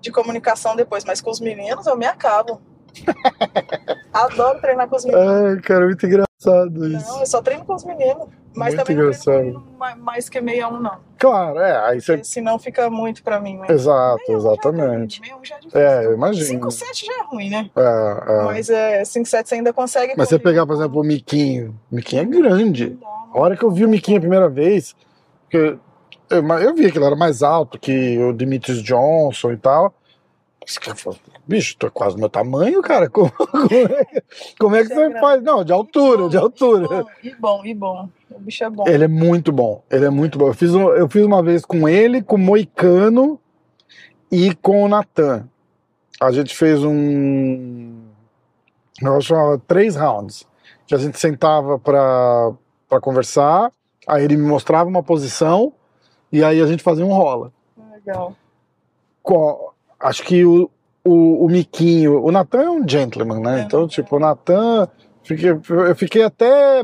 de comunicação depois. Mas com os meninos eu me acabo. Adoro treinar com os meninos. Ai, cara, muito engraçado isso. Não, eu só treino com os meninos. Mas Muito também não engraçado. treino com menino mais, que meia um, não. Claro, é, aí você. Porque senão fica muito para mim. Né? Exato, Meia é exatamente. meia um já é difícil. É, eu imagino. 5, 7 já é ruim, né? É, é. Mas é, 5, 7 você ainda consegue. Mas você pegar, por exemplo, o Miquinho. O Miquinho é grande. Não dá, A hora que eu vi o Miquinho a primeira vez, que eu, eu vi que ele era mais alto que o Demetrius Johnson e tal. Falou, bicho, tu é quase do meu tamanho, cara. Como, como é, como é que é você grande. faz? Não, de altura, de altura. E bom, e bom. O bicho é bom. Ele é muito bom, ele é muito bom. Eu fiz, um- eu fiz uma vez com ele, com o Moicano e com o Natan. A gente fez um. Nós chamava três rounds. Que a gente sentava pra conversar, aí ele me mostrava uma posição e aí a gente fazia um rola. Legal. Co- Acho que o, o, o Miquinho. O Natan é um gentleman, né? É. Então, tipo, o Natan. eu fiquei até.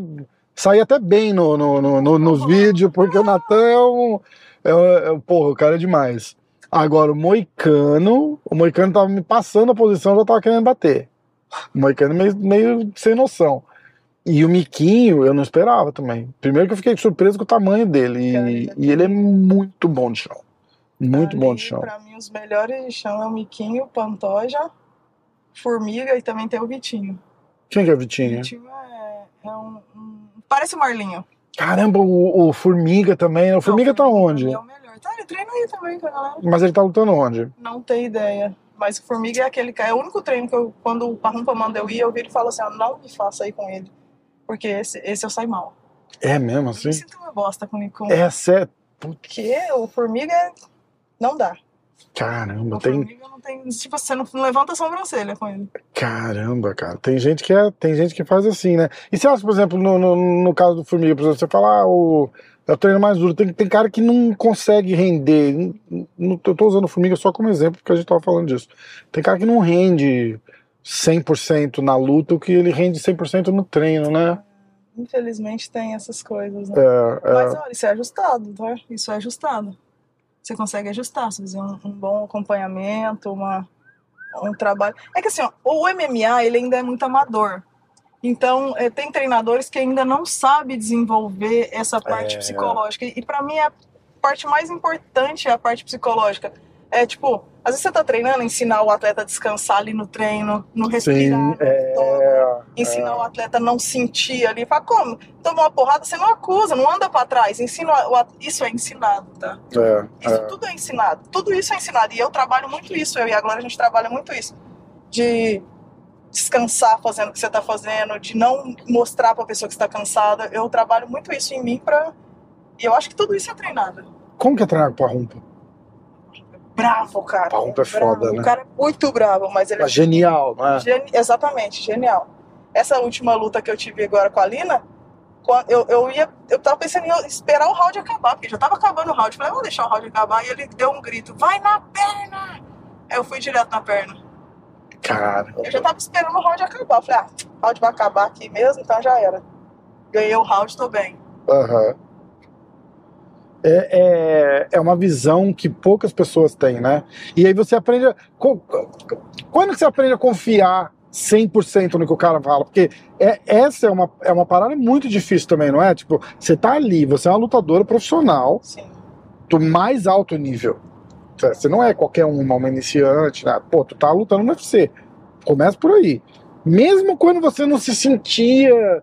Saí até bem no, no, no- no- nos vídeos, porque o Natan é um, é é Porra, o cara é demais. Agora, o Moicano. O Moicano tava me passando a posição, eu já tava querendo bater. O Moicano meio, meio sem noção. E o Miquinho, eu não esperava também. Primeiro que eu fiquei surpreso com o tamanho dele. E, ele é e ele é muito bom de chão. Muito bom de Ali, chão. Pra mim, os melhores de chão é o Miquinho, o Pantoja, Formiga e também tem o Vitinho. Quem que é o O Vitinho? Vitinho é, é um, um- Parece o Marlinho. Caramba, o, o Formiga também. né? O Formiga Não, tá onde? É o melhor. Tá, ele treina aí também com a galera. Mas ele tá lutando onde? Não tem ideia. Mas o Formiga é aquele cara. É o único treino que eu, quando o Parrumpa manda eu ir, eu viro e falo assim: ó, não me faça aí com ele. Porque esse, esse eu saio mal. É mesmo Eu assim? me sinto uma bosta com, com É sério. Porque o Formiga é- não dá. Caramba, O tem. Formiga não tem. Tipo, você não, não levanta a sobrancelha com ele. Caramba, cara. Tem gente que é, tem gente que faz assim, né? E você acha, por exemplo, no, no, no caso do Formiga, por exemplo, você fala, ah, o, é o treino mais duro. Tem, tem cara que não consegue render. Não- eu tô usando Formiga só como exemplo, porque a gente tava falando disso. Tem cara que não rende 100% na luta, o que ele rende 100% no treino, né? Infelizmente tem essas coisas, né? É, é. Mas olha, isso é ajustado, tá? Isso é ajustado. Você consegue ajustar, fazer um, um bom acompanhamento, uma, um trabalho. É que assim, ó, o MMA ele ainda é muito amador. Então, eh, tem treinadores que ainda não sabem desenvolver essa parte É. psicológica. E, para mim, a parte mais importante é a parte psicológica. É tipo, Às vezes você tá treinando, ensinar o atleta a descansar ali no treino, no respirar, Sim, no é, ensinar o atleta a não sentir ali. Fala, como? Tomou uma porrada, você não acusa, não anda pra trás. Ensina Isso é ensinado, tá? é, Isso é. tudo é ensinado. Tudo isso é ensinado. E eu trabalho muito isso. Eu e a Glória, a gente trabalha muito isso. De descansar fazendo o que você tá fazendo, de não mostrar pra pessoa que está cansada. Eu trabalho muito isso em mim pra. E eu acho que tudo isso é treinado. Como que é treinar com a rumpa? Bravo, cara. Parrumpa é bravo. foda, né? O cara é muito bravo, mas ele é É genial, não é? Geni- Exatamente, genial. Essa última luta que eu tive agora com a Lina, eu, eu ia. Eu tava pensando em esperar o round acabar, porque já tava acabando o round. Eu Falei, vou deixar o round acabar. E ele deu um grito, vai na perna! Aí eu fui direto na perna. Cara, Eu já tava esperando o round acabar. Eu Falei, ah, o round vai acabar aqui mesmo, então já era. Ganhei o round, tô bem. Aham. É, é, é uma visão que poucas pessoas têm, né? E aí você aprende. A, quando você aprende a confiar 100% no que o cara fala? Porque é, essa é uma, é uma parada muito difícil também, não é? Tipo, você tá ali, você é uma lutadora profissional Sim. do mais alto nível. Você não é qualquer um, uma iniciante, né? Pô, tu tá lutando no UFC. Começa por aí. Mesmo quando você não se sentia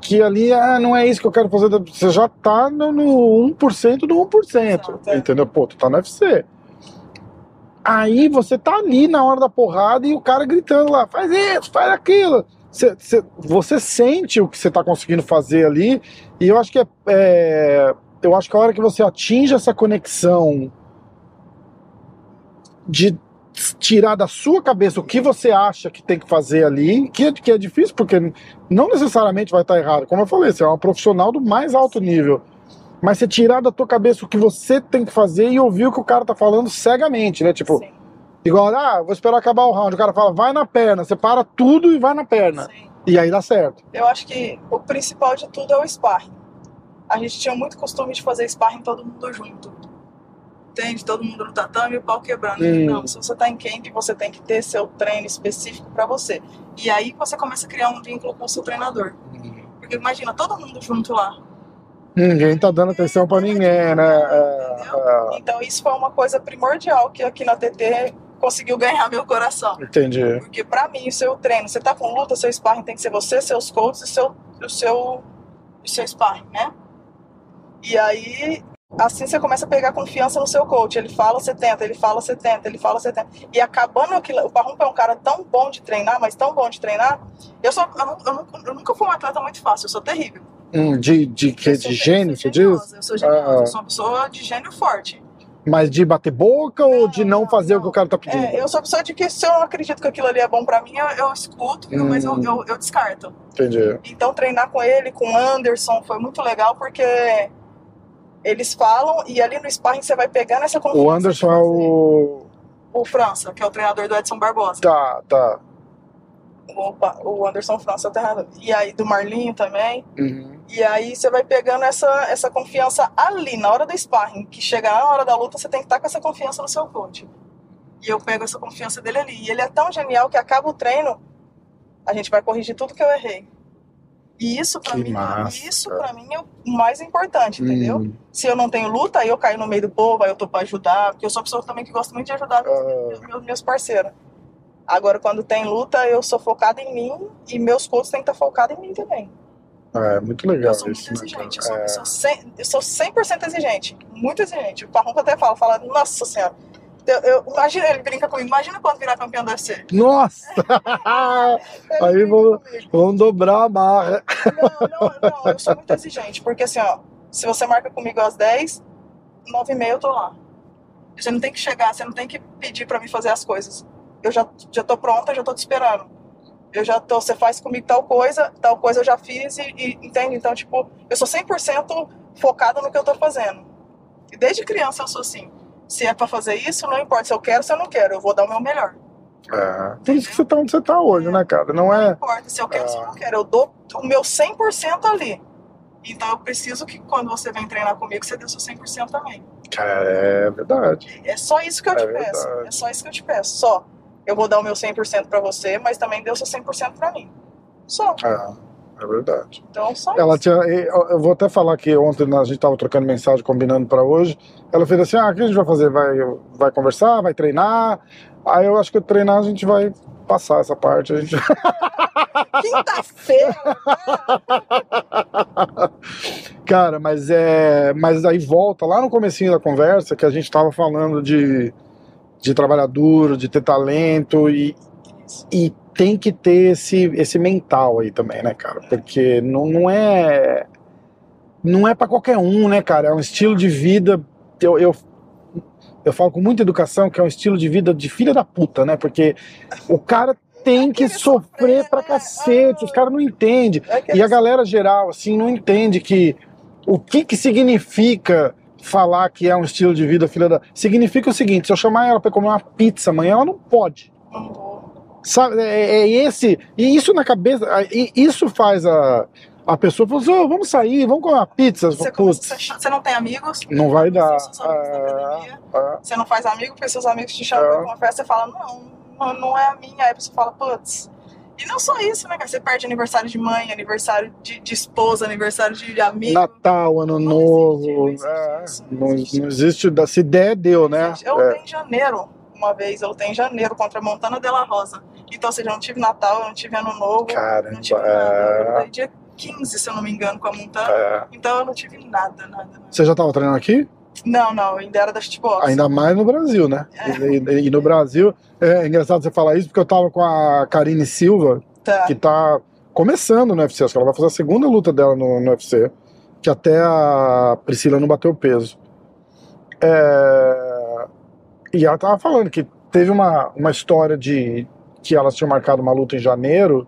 que ali, ah, não é isso que eu quero fazer, você já tá no, no 1% do 1%. Exato, é. Entendeu? Pô, tu tá no UFC. Aí você tá ali na hora da porrada e o cara gritando lá, faz isso, faz aquilo. Você, você- você sente o que você tá conseguindo fazer ali, e eu acho que é, é- eu acho que a hora que você atinge essa conexão de tirar da sua cabeça o que você acha que tem que fazer ali, que é, que é difícil, porque não necessariamente vai estar errado. Como eu falei, você é uma profissional do mais alto nível. Mas você tirar da tua cabeça o que você tem que fazer e ouvir o que o cara tá falando cegamente, né? Tipo, Sim, igual, ah, vou esperar acabar o round. O cara fala, vai na perna. Você para tudo e vai na perna. sim. E aí dá certo. Eu acho que o principal de tudo é o sparring. A gente tinha muito costume de fazer sparring todo mundo junto. Entende? Todo mundo no tatame e o pau quebrando. Hum. Não, se você tá em camp, você tem que ter seu treino específico para você. E aí você começa a criar um vínculo com o seu treinador. Porque imagina, todo mundo junto lá. Ninguém tá dando atenção pra ninguém, né? É, é, Então isso foi uma coisa primordial que aqui na TT conseguiu ganhar meu coração. entendi. Porque pra mim, o seu treino, você tá com luta, seu sparring tem que ser você, seus coaches e seu, o seu, o seu sparring, né? E aí, assim você começa a pegar confiança no seu coach. Ele fala, você tenta, ele fala, você tenta, ele fala, você tenta. E acabando aquilo, o Parrumpa é um cara tão bom de treinar, mas tão bom de treinar. Eu, sou, eu, eu nunca, eu nunca fui um atleta muito fácil, eu sou terrível. Hum, de, de, que, de gênio, você sou diz? Eu sou geniosa, Ah. eu sou uma pessoa de gênio forte. Mas de bater boca ou Não, de não, não, fazer o não. que o cara tá pedindo? É, eu sou a pessoa de que se eu não acredito que aquilo ali é bom pra mim, eu, eu escuto, mas eu, Hum. eu, eu descarto. Entendi. Então treinar com ele, com o Anderson, foi muito legal porque eles falam e ali no sparring você vai pegando essa confiança. O Anderson de é o. O França, que é o treinador do Edson Barbosa. Tá, tá. Opa, o Anderson França é o treinador. E aí do Marlinho também. Uhum. E aí você vai pegando essa, essa confiança ali, na hora do sparring. Que chegar na hora da luta, você tem que estar com essa confiança no seu coach. E eu pego essa confiança dele ali. E ele é tão genial que acaba o treino, a gente vai corrigir tudo que eu errei. E isso pra Que mim, massa, isso para mim é o mais importante, entendeu? Hum. Se eu não tenho luta, aí eu caio no meio do povo, aí eu tô pra ajudar, porque eu sou uma pessoa também que gosta muito de ajudar Ah. meus, meus, meus parceiros. Agora, quando tem luta, eu sou focada em mim e meus coaches têm que estar focados em mim também. É muito legal Eu sou muito isso, né, exigente, eu sou, É. eu sou, 100, eu sou 100% exigente, muito exigente. O Parrumpa até fala, fala, nossa senhora, eu, eu- imagina, ele brinca comigo, imagina quando virar campeão do UFC. Nossa! Aí vamos-. Vamos dobrar a barra. Não, não, não, eu sou muito exigente, porque assim, ó, se você marca comigo às 10, 9 e meia eu tô lá. Você não tem que chegar, você não tem que pedir pra mim fazer as coisas. Eu já, já tô pronta, já tô te esperando. Eu já tô, você faz comigo tal coisa, tal coisa eu já fiz e, e entende? Então, tipo, eu sou 100% focada no que eu tô fazendo. E desde criança eu sou assim. Se é pra fazer isso, não importa se eu quero, se eu não quero, eu vou dar o meu melhor. É. Por isso que você tá onde você tá hoje, né, cara? Não Não é. importa se eu quero, se eu não quero. Eu dou o meu 100% ali. Então eu preciso que quando você vem treinar comigo, você dê o seu 100% também. Cara, é verdade. É só isso que eu É te verdade. peço. É só isso que eu te peço. Só. Eu vou dar o meu 100% pra você, mas também dê o seu 100% pra mim. Só. É, é verdade. Então, só Ela isso. tinha, eu vou até falar que ontem a gente tava trocando mensagem, combinando pra hoje. Ela fez assim: ah, o que a gente vai fazer? Vai, vai conversar, vai treinar? Aí eu acho que treinar a gente vai passar essa parte. A gente... Quinta-feira, né? Cara, mas é. Mas aí volta lá no comecinho da conversa que a gente tava falando de, de trabalhar duro, de ter talento e, e tem que ter esse, esse mental aí também, né, cara? Porque não, não é. Não é pra qualquer um, né, cara? É um estilo de vida. Eu, eu, eu falo com muita educação que é um estilo de vida de filha da puta, né? Porque o cara tem que sofrer pra né? cacete, os caras não entendem. É E a galera geral, assim, não entende que o que que significa falar que é um estilo de vida filha da. Significa o seguinte: se eu chamar ela pra comer uma pizza amanhã, ela não pode. Sabe? É, é esse. E isso na cabeça. Isso faz a, a pessoa falar assim: "Ô, vamos sair, vamos comer uma pizza. Você, começa- você, você não tem amigos? não vai dar. Da academia. É, Você não faz amigo porque seus amigos te chamam É. pra uma festa, você fala, não, não, não é a minha. Aí a pessoa fala, putz. E não só isso, né, cara? Você perde aniversário de mãe, aniversário de, de esposa, aniversário de amigo. Natal, Ano Não Novo. existe, não é, existe isso, não, existe. não existe. Se der, deu, né? Eu É. em janeiro, uma vez, eu lutei em janeiro contra a Montana de la Rosa. Então, ou seja, eu não tive Natal, eu não tive Ano Novo, Caramba, não tive nada. Eu é, lutei dia 15, se eu não me engano, com a Montana. é. Então eu não tive nada, nada, nada. Você já estava treinando aqui? Não, não, ainda era da Shitbox. Ainda mais no Brasil, né? É. E, e- e no Brasil, é engraçado você falar isso, porque eu tava com a Karine Silva, Tá. que tá começando no UFC, acho que ela vai fazer a segunda luta dela no, no UFC, que até a Priscila não bateu peso. É, E ela tava falando que teve uma, uma história de que elas tinham marcado uma luta em janeiro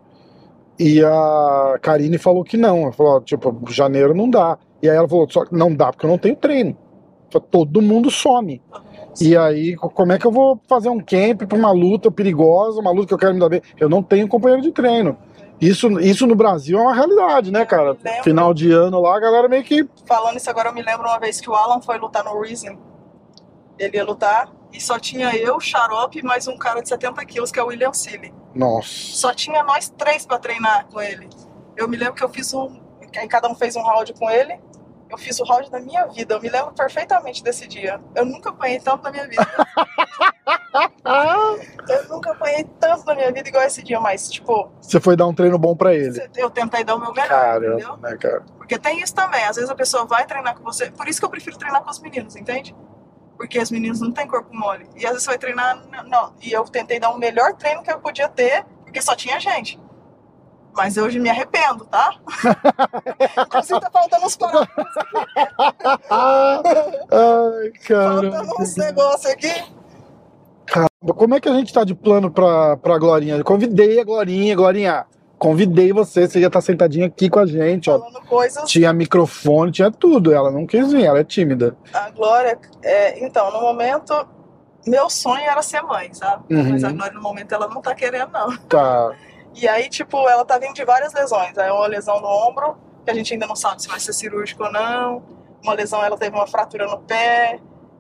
e a Karine falou que não. Ela falou, tipo, janeiro não dá. E aí ela falou, só que não dá porque eu não tenho treino. Todo mundo some. E aí, co- como é que eu vou fazer um camp pra uma luta perigosa, uma luta que eu quero me dar bem? Eu não tenho companheiro de treino. Isso, isso no Brasil é uma realidade, né, cara? Final de ano lá, a galera meio que. Falando isso agora, eu me lembro uma vez que o Alan foi lutar no Reason. Ele ia lutar e só tinha eu, Xarope e mais um cara de 70 quilos, que é o William Seeley. Nossa. Só tinha nós três pra treinar com ele. Eu me lembro que eu fiz um. Cada um fez um round com ele. Eu fiz o round da minha vida. Eu me lembro perfeitamente desse dia. Eu nunca apanhei tanto na minha vida. eu nunca apanhei tanto na minha vida igual esse dia, mas, tipo, Você foi dar um treino bom pra ele. eu tentei dar o meu melhor, entendeu? Caramba, né, cara? Porque tem isso também. Às vezes a pessoa vai treinar com você. Por isso que eu prefiro treinar com os meninos, entende? Porque os meninos não têm corpo mole. E às vezes você vai treinar. Não. E eu tentei dar o melhor treino que eu podia ter, porque só tinha gente. Mas hoje me arrependo, tá? Inclusive tá faltando uns Ah, ai, cara. faltando uns negócios aqui. Como é que a gente tá de plano pra, pra Glorinha? Eu convidei a Glorinha, Glorinha. Convidei você, você ia estar sentadinha aqui com a gente, ó. Falando coisas. Tinha microfone, tinha tudo. Ela não quis vir, ela é tímida. A Glória. é, então, no momento, meu sonho era ser mãe, sabe? Uhum. Mas a Glória, no momento, ela não tá querendo, não. Tá. E aí, tipo, ela tá vindo de várias lesões. Aí uma lesão no ombro, que a gente ainda não sabe se vai ser cirúrgico ou não. Uma lesão, ela teve uma fratura no pé.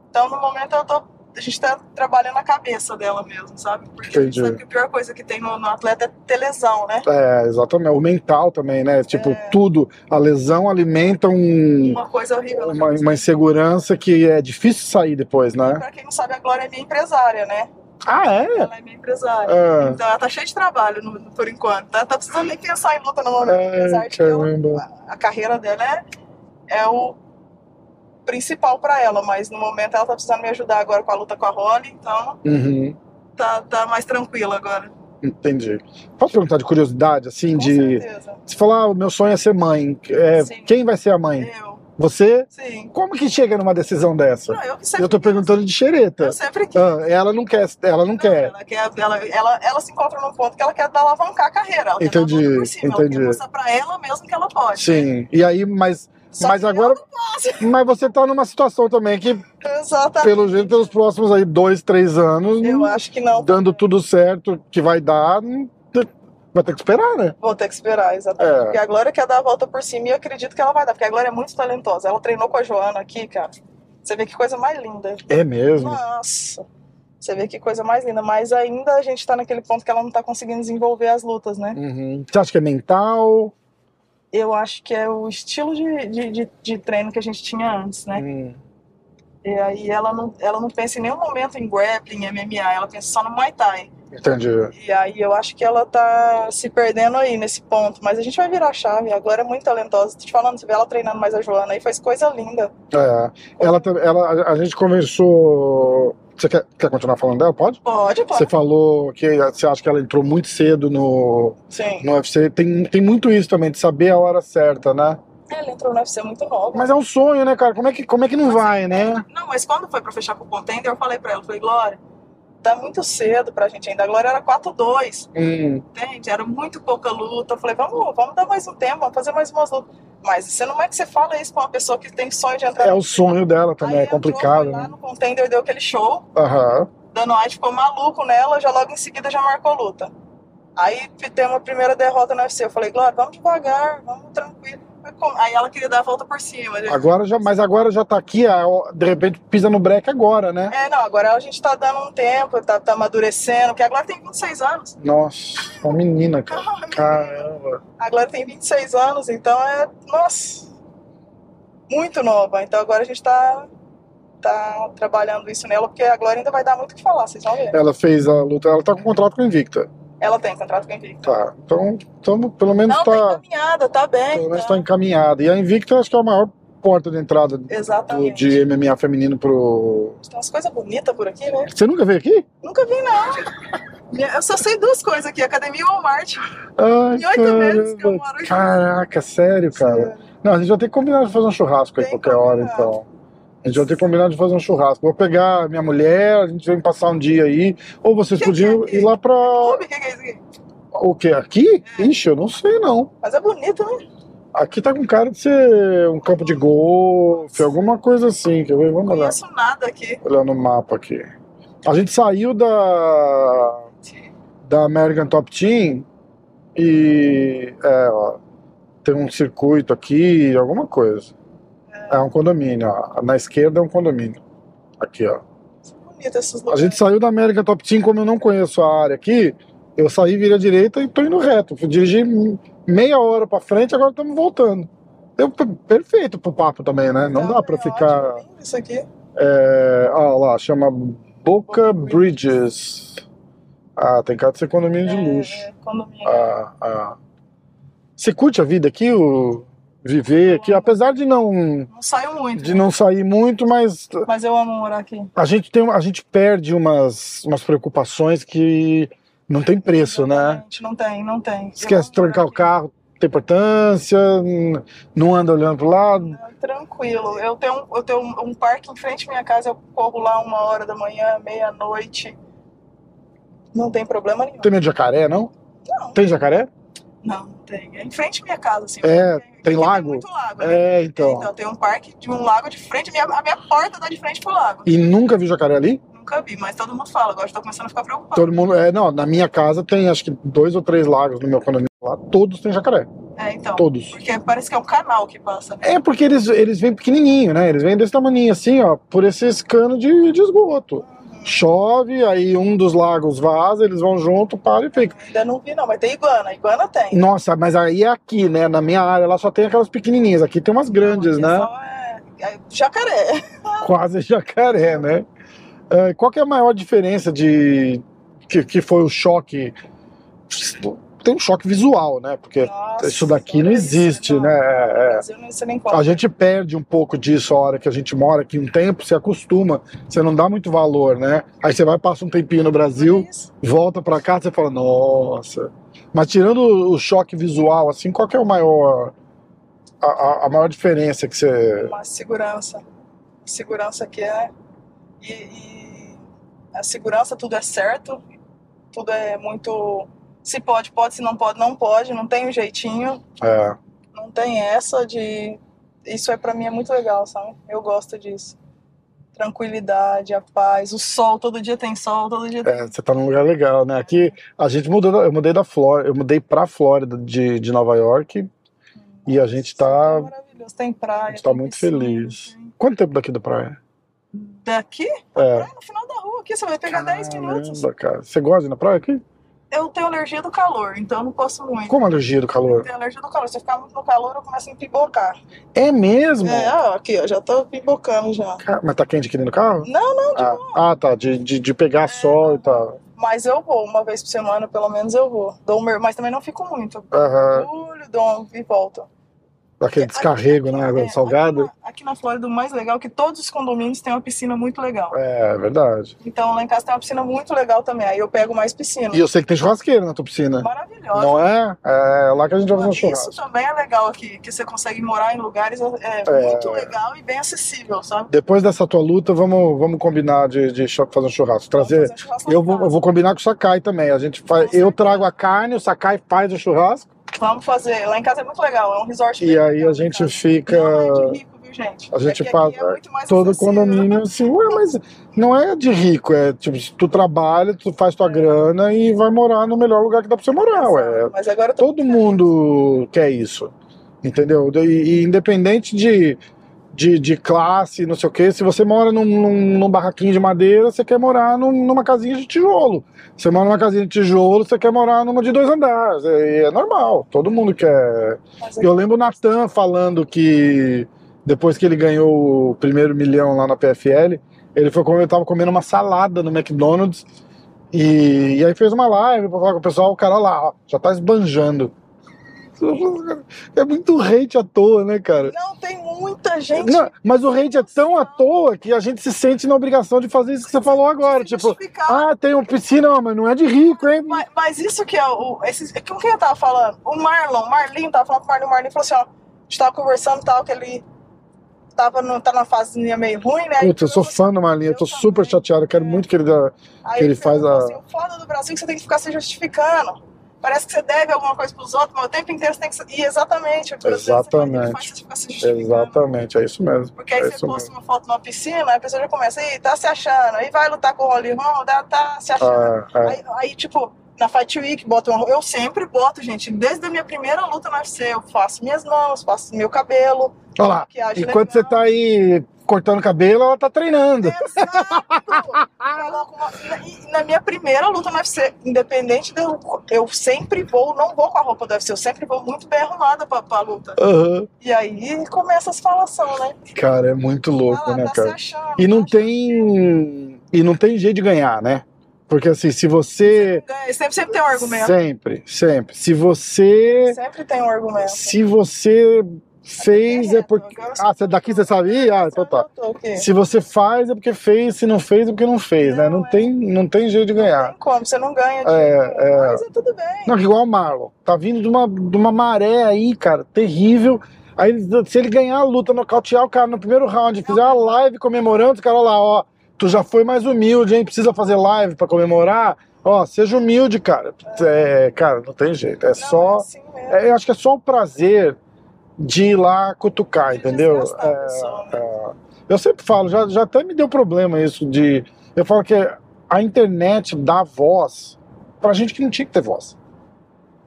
Então, no momento, eu tô, a gente tá trabalhando a cabeça dela mesmo, sabe? Porque a gente Entendi. sabe que a pior coisa que tem no, no atleta é ter lesão, né? É, exatamente. O mental também, né? Tipo, É. tudo. A lesão alimenta um, Uma coisa horrível. uma, uma insegurança que é difícil sair depois, né? Pra quem não sabe, a Glória é minha empresária, né? Ah, é? Ela é minha empresária. Ah, Então ela tá cheia de trabalho no- por enquanto. Tá, tá precisando nem pensar em luta no momento. Apesar de que ela- a, a carreira dela é, é o principal pra ela, mas no momento ela tá precisando me ajudar agora com a luta com a Holly, então Uhum, tá, tá mais tranquila agora. entendi. Posso perguntar de curiosidade, assim, Com de. certeza. Você falar, ah, o meu sonho é ser mãe. É, quem vai ser a mãe? Eu, Você? sim. Como que chega numa decisão dessa? Não, eu Eu tô perguntando de xereta. Eu sempre quis. Ah, ela não quer, ela não quer. Ela, quer ela, ela, ela se encontra num ponto que ela quer dar alavancar a carreira. Ela quer Entendi, por cima. Ela entendi. quer mostrar pra ela mesmo que ela pode. Sim. E aí, mas, Só mas agora. Mas você tá numa situação também que, Exatamente. pelo jeito, pelos próximos aí dois, três anos, Eu acho que não. dando tudo certo que vai dar, vai ter que esperar, né? Vou ter que esperar, exatamente. É. Porque a Glória quer dar a volta por cima e eu acredito que ela vai dar, porque a Glória é muito talentosa. Ela treinou com a Joana aqui, cara. Você vê que coisa mais linda. É mesmo. Nossa. Você vê que coisa mais linda. Mas ainda a gente tá naquele ponto que ela não tá conseguindo desenvolver as lutas, né? Uhum. Você acha que é mental? Eu acho que é o estilo de, de, de, de treino que a gente tinha antes, né? Hum. E aí ela não, ela não pensa em nenhum momento em grappling, MMA, ela pensa só no Muay Thai. Entendi. E aí eu acho que ela tá se perdendo aí nesse ponto. Mas a gente vai virar a chave. Agora é muito talentosa. Tô te falando, você vê ela treinando mais a Joana aí, faz coisa linda. É. Ela, ela, a gente conversou. Você quer, quer continuar falando dela? Pode? Pode, Você pode. falou que você acha que ela entrou muito cedo no, Sim. no UFC. Tem, tem muito isso também, de saber a hora certa, né? Ela entrou no UFC muito nova. Mas é um sonho, né, cara? Como é que, como é que não vai, né? Não, mas quando foi pra fechar com o contender, eu falei pra ela, eu falei, Glória, tá muito cedo pra gente ainda. A Glória era 4-2, Hum, entende? Era muito pouca luta. Eu falei, vamos, vamos dar mais um tempo, vamos fazer mais umas lutas. Mas você não é que você fala isso pra uma pessoa que tem sonho de entrar é o sonho dela também, Aí é complicado, entrou, né? no contender, deu aquele show. Aham. Dano White ficou maluco nela, já logo em seguida já marcou luta. Aí tem uma primeira derrota no UFC. Eu falei, Glória, vamos devagar, vamos tranquilo. Aí ela queria dar a volta por cima. Agora já, mas agora já tá aqui, ah, de repente pisa no break agora, né? É, não, agora a gente tá dando um tempo, tá, tá amadurecendo, porque a Glória tem 26 anos. Nossa, uma menina, cara. Caramba. A Glória tem 26 anos, então é, nossa, muito nova. Então agora a gente tá, tá trabalhando isso nela, porque a Glória ainda vai dar muito o que falar, vocês vão ver. Ela fez a luta, ela tá com contrato com a Invicta. Ela tem contrato com a Invicta. Tá. Então, tamo, pelo menos Não, tá encaminhada, tá bem. Pelo menos tá. tá encaminhada. E a Invicta acho que é a maior porta de entrada do- de MMA feminino pro. Tem umas coisas bonitas por aqui, né? Você nunca veio aqui? Nunca vi, não. Eu só sei duas coisas aqui, Academia e Walmart. Ai, Em oito meses que eu moro aqui. Caraca, sério, cara. Não, a gente vai ter que combinar de fazer um churrasco aí Tem qualquer hora, combinado. então. A gente vai ter que combinar de fazer um churrasco. Vou pegar minha mulher, a gente vem passar um dia aí. Ou vocês Que podiam que é ir lá pra. O que, que é isso aqui? O quê? Aqui? Ixi, eu não sei não. Mas é bonito, né? Aqui tá com cara de ser um campo de golfe, alguma coisa assim. Quer ver? Não Vamos olhar. conheço nada aqui. Olhar no mapa aqui. A gente saiu da. da American Top Team e. É, ó. Tem um circuito aqui, alguma coisa. É um condomínio, ó. Na esquerda é um condomínio. Aqui, ó. A gente saiu da American Top Team, como eu não conheço a área aqui, eu saí, virei à direita e tô indo reto. Fui dirigir meia hora pra frente, agora estamos voltando. Deu p- perfeito pro papo também, né? Não Tá, dá pra é ficar. ótimo, lindo Isso aqui. É, ó lá, chama Boca Bridges. Ah, tem cara de ser condomínio de luxo. É, condomínio. Ah, ah. Você curte a vida aqui, o viver aqui, apesar de não Não saiu muito, de não sair muito, mas mas eu amo morar aqui. a gente tem a gente perde umas umas preocupações que não tem preço, né? Exatamente, Não tem, não tem. Esquece de trancar o carro, tem importância, não anda olhando pro lado. É, Tranquilo. Eu tenho, um- eu tenho um, um parque em frente à minha casa, eu corro lá uma hora da manhã, meia-noite. Não tem problema nenhum. Tem medo de jacaré, não? Não, Tem jacaré? não tem. É em frente à minha casa, assim. É, tem Aqui lago? muito lago. né? É, então. Então, tem um parque de um lago de frente, a minha, a minha porta dá de frente pro lago. E nunca vi jacaré ali? Nunca vi, mas todo mundo fala, agora eu tô começando a ficar preocupado. Todo mundo. É, não, na minha casa tem acho que dois ou três lagos no meu condomínio lá, todos têm jacaré. É, então. Todos. Porque parece que é um canal que passa, né? É porque eles, eles vêm pequenininho, né? Eles vêm desse tamanho assim, ó, por esses canos de, de esgoto. Chove, aí um dos lagos vaza, eles vão junto, para e fica. Ainda não vi, não, mas tem iguana. Iguana tem. Nossa, mas aí é aqui, né? Na minha área lá só tem aquelas pequenininhas. Aqui tem umas grandes, né? só é- é jacaré. Quase jacaré, né? É, qual que é a maior diferença de que, que foi o choque? Tem um choque visual, né? Porque Nossa, isso daqui não existe, isso, né? É, é. Não A gente perde um pouco disso a hora que a gente mora aqui um tempo, você acostuma, você não dá muito valor, né? Aí você vai, passa um tempinho no Brasil, Isso. volta pra cá, você fala, nossa. Mas tirando o choque visual, assim, qual que é o maior. A, a- a maior diferença que você. Uma segurança. Segurança que é. E, e a segurança, tudo é certo, tudo é muito. Se pode, pode, se não pode, não pode, não tem um jeitinho, É, não tem essa de. Isso é para mim é muito legal, sabe? Eu gosto disso. Tranquilidade, a paz, o sol, todo dia tem sol, todo dia tem. é, você tá num lugar legal, né? Aqui a gente mudou, eu mudei da Flórida, eu mudei pra Flórida de, de Nova York e a gente tá. maravilhoso, tem praia. A gente tá muito piscina, feliz. tem- Quanto tempo daqui da praia? Daqui? É. Praia no final da rua, aqui você vai pegar 10 minutos. Caramba, cara. Você gosta de ir na praia aqui? Eu tenho alergia do calor, então eu não posso muito. Como alergia do Eu calor? tenho alergia do calor. Se eu ficar muito no calor, eu começo a empibocar. É mesmo? É, ó, aqui, ó, já tô pibocando já. Mas tá quente aqui dentro do carro? Não, não, de Ah, ah, tá. De, de, de pegar sol e tal. Mas eu vou, uma vez por semana, pelo menos eu vou. Dou um. Mas também não fico muito. Aham. Mergulho, dou um e volto. Aquele descarrego, né? Água É, salgada. Aqui na, aqui na Flórida, o mais legal é que todos os condomínios têm uma piscina muito legal. É, verdade. Então lá em casa tem uma piscina muito legal também. Aí eu pego mais piscina. E eu sei que tem churrasqueira na tua piscina. Maravilhosa. Não é? É lá que a gente vai fazer um Isso churrasco. também é legal aqui, que você consegue morar em lugares é, É. muito legal e bem acessível, sabe? Depois dessa tua luta, vamos, vamos combinar de, de fazer um churrasco. Trazer. Um churrasco Eu vou, eu vou combinar com o Sakai também. A gente faz, eu trago a carne, o Sakai faz o churrasco. Vamos fazer. Lá em casa é muito legal, é um resort. E aí a gente fica. É de rico, viu, gente? A gente É faz aqui é Todo acessível. condomínio, assim, ué, mas não é de rico, é tipo, se tu trabalha, tu faz tua grana e vai morar no melhor lugar que dá pra você morar, ué. Mas agora Todo mundo quer isso, entendeu? E, e independente de, de, de classe, não sei o que, se você mora num, num, num barraquinho de madeira, você quer morar num- numa casinha de tijolo. Você mora numa casinha de tijolo, você quer morar numa de dois andares. É, é normal, todo mundo quer. Mas Eu lembro o Natan falando que depois que ele ganhou o primeiro milhão lá na PFL, ele foi comer, tava comendo uma salada no McDonald's e, e aí fez uma live pra falar com o pessoal, o cara lá, ó, já tá esbanjando. É muito hate à toa, né, cara? Não, tem muita gente. Não, mas o hate é tão à toa que a gente se sente na obrigação de fazer isso que você falou agora. Tipo, ah, tem uma piscina, mas não é de rico, hein? Mas, mas isso que é o. Esse, com quem eu tava falando? O Marlon, o Marlinho tava falando com o Marlon, o Marlinho falou assim: ó, a gente tava conversando tal, que ele tava no, tá numa fasezinha meio ruim, né? Putz, eu sou fã do Marlinho, eu tô Eu super também. chateado, eu quero muito que ele dá. Que ele faz a- assim, o foda do Brasil é que você tem que ficar se justificando. Parece que você deve alguma coisa pros outros, mas o tempo inteiro você tem que. E exatamente, Exatamente. você. Exatamente, é isso mesmo. Porque aí é você posta mesmo. uma foto numa piscina, a pessoa já começa, aí tá se achando, aí vai lutar com o Holly Holm, tá, tá se achando. Ah, é. Aí, aí, tipo, na Fight Week, bota uma, eu sempre boto, gente, desde a minha primeira luta no UFC, eu faço minhas mãos, faço meu cabelo, Olha lá, enquanto legal. você tá aí cortando cabelo, ela tá treinando. Exato! E na minha primeira luta no UFC, independente de eu, eu sempre vou, não vou com a roupa do UFC, eu sempre vou muito bem arrumada pra, pra luta. Aham. E aí começa as falação, né? Cara, é muito louco, Ah né, tá cara? achando. E não tá tem. E não tem jeito de ganhar, né? Porque assim, se você. É, sempre, sempre tem um argumento. Sempre, sempre. Se você. Sempre tem um argumento. Se você fez, é porque. Ah, você daqui você sabia? Ah, então tá. Se você faz é porque fez, se não fez é porque não fez, né? Não Não, é. tem, não tem jeito de Não ganhar. tem como, você não ganha de É, jeito nenhum, é. Mas é tudo bem. Não, igual o Marlon. Tá vindo de uma, de uma maré aí, cara, terrível. Aí, se ele ganhar a luta, nocautear o cara no primeiro round, fizer uma live comemorando, os caras lá, ó, tu já foi mais humilde, hein? Precisa fazer live pra comemorar. Ó, seja humilde, cara. É, cara, não tem jeito. É Não, só. é assim mesmo. é, eu acho que é só o prazer de ir lá cutucar, De entendeu? É, né? é. eu sempre falo, já, já até me deu problema isso de. Eu falo que a internet dá voz pra gente que não tinha que ter voz.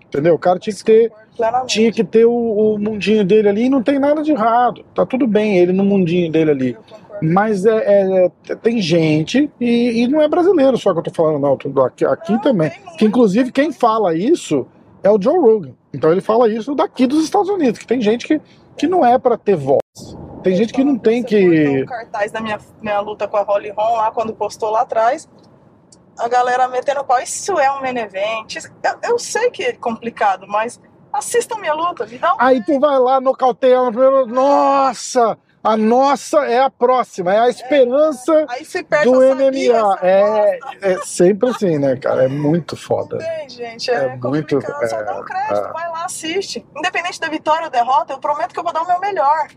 Entendeu? O cara tinha que ter, plenamente. tinha que ter o, o mundinho dele ali e não tem nada de errado. Tá tudo bem ele no mundinho dele ali. Mas é, é- tem gente, e, e não é brasileiro só que eu tô falando, não. Aqui, aqui Não, também. Que inclusive quem fala isso é o Joe Rogan. Então ele fala isso daqui dos Estados Unidos, que tem gente que, que não é pra ter voz. Tem gente que não tem que. no cartaz da minha, minha luta com a Holly Holm lá, quando postou lá atrás, a galera metendo pau, isso é um main event. Eu, eu sei que é complicado, mas assistam minha luta, me dá um... Aí tu vai lá, nocauteia ela primeiro. Nossa! A nossa é a próxima, é a esperança perde do MMA. É, é sempre assim, né, cara? É muito foda. Tem, gente, é, É muito- complicado, só dá um é, crédito, é. vai lá, assiste. Independente da vitória ou derrota, eu prometo que eu vou dar o meu melhor.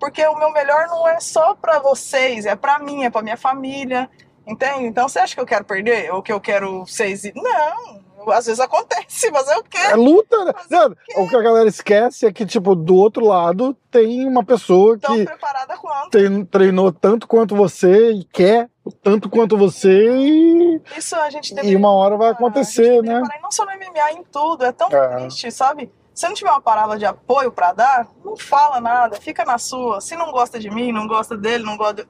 Porque o meu melhor não é só pra vocês, é pra mim, é pra minha família, entende? Então você acha que eu quero perder? Ou que eu quero vocês... Não, às vezes acontece, mas É quero. luta, né? Não, o que a galera esquece é que, tipo, do outro lado tem uma pessoa Tão que preparada quanto. tem- treinou tanto quanto você e quer tanto quanto você e, Isso a gente e deveria uma hora vai acontecer, né? parar, e não só no MMA, em tudo. É tão É. triste, sabe? Se não tiver uma palavra de apoio pra dar, não fala nada, fica na sua. Se não gosta de mim, não gosta dele, não gosta. de-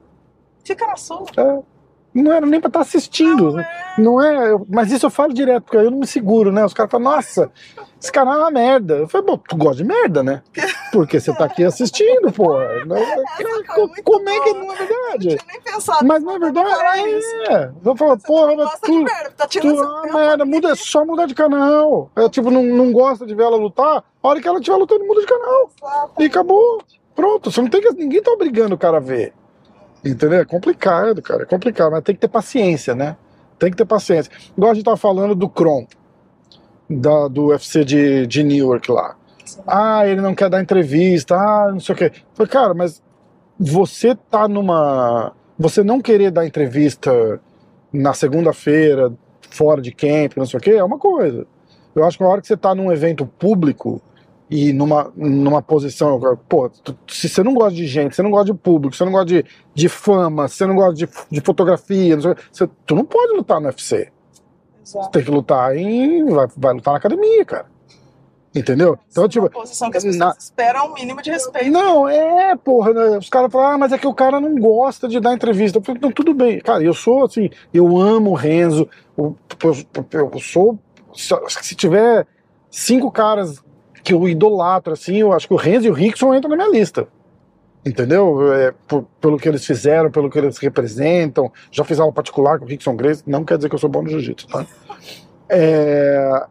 Fica na sua. É. Não era nem pra estar assistindo. Não é. É, eu- mas isso eu falo direto, porque aí eu não me seguro, né? Os caras falam, nossa, esse canal é uma merda. Eu falei, bom, tu gosta de merda, né? Porque você tá aqui assistindo, pô. Como é que não é Não verdade? tinha nem pensado. Mas não é verdade, é. Eu falo, porra, mas tu, tá tu tirando é merda, muda, é só mudar de canal. É tipo, não, não gosta de ver ela lutar, a hora que ela estiver lutando, muda de canal. E acabou. Pronto, você não tem que. Ninguém tá obrigando o cara a ver. Entendeu? É complicado, cara. É complicado, mas tem que ter paciência, né? Tem que ter paciência. Igual a gente tava falando do Kron, da, do UFC de, de Newark lá. Ah, ele não quer dar entrevista, ah, não sei o quê. Falei, cara, mas você tá numa. Você não querer dar entrevista na segunda-feira, fora de camp, não sei o quê, é uma coisa. Eu acho que na hora que você tá num evento público e numa, numa posição. Pô, tu- se você não gosta de gente, você não gosta de público, você não gosta de, de fama, você não gosta de, de fotografia, não sei o você- tu não pode lutar no UFC. Exato. Tem que lutar em. Vai, vai lutar na academia, cara. Entendeu? Então, Isso é tipo. uma posição que as pessoas na- esperam um mínimo de respeito. Não, é, porra, né? Os caras falam, ah, mas é que o cara não gosta de dar entrevista. Eu falei, não, tudo bem. Cara, eu sou assim, eu amo o Renzo, o- eu, eu sou. Se tiver cinco caras que eu idolatro, assim, eu acho que o Renzo e o Rickson entram na minha lista. Entendeu? É, por- pelo que eles fizeram, pelo que eles representam. Já fiz aula particular com o Rickson Grace, não quer dizer que eu sou bom no jiu-jitsu, tá? É,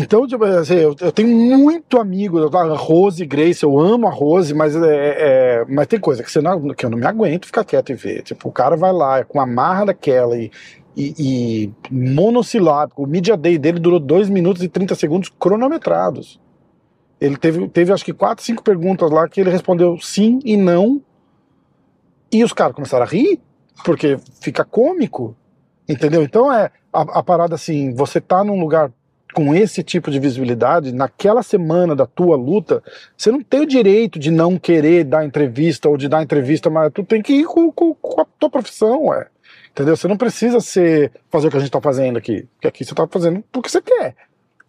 então, tipo, assim, eu, tenho muito amigo, a Rose Grace, eu amo a Rose, mas, é, é- mas tem coisa que, você não, que eu não me aguento ficar quieto e ver. Tipo, o cara vai lá é com a marra daquela e, e, e monossilábico. O media day dele durou 2 minutos e 30 segundos cronometrados. Ele teve, teve acho que quatro, cinco perguntas lá que ele respondeu sim e não. E os caras começaram a rir, porque fica cômico. Entendeu? Então é a, a parada assim, você tá num lugar com esse tipo de visibilidade, naquela semana da tua luta, você não tem o direito de não querer dar entrevista ou de dar entrevista, mas tu tem que ir com, com- com a tua profissão, ué. Entendeu? Você não precisa ser, fazer o que a gente tá fazendo aqui. Porque aqui você tá fazendo porque você quer.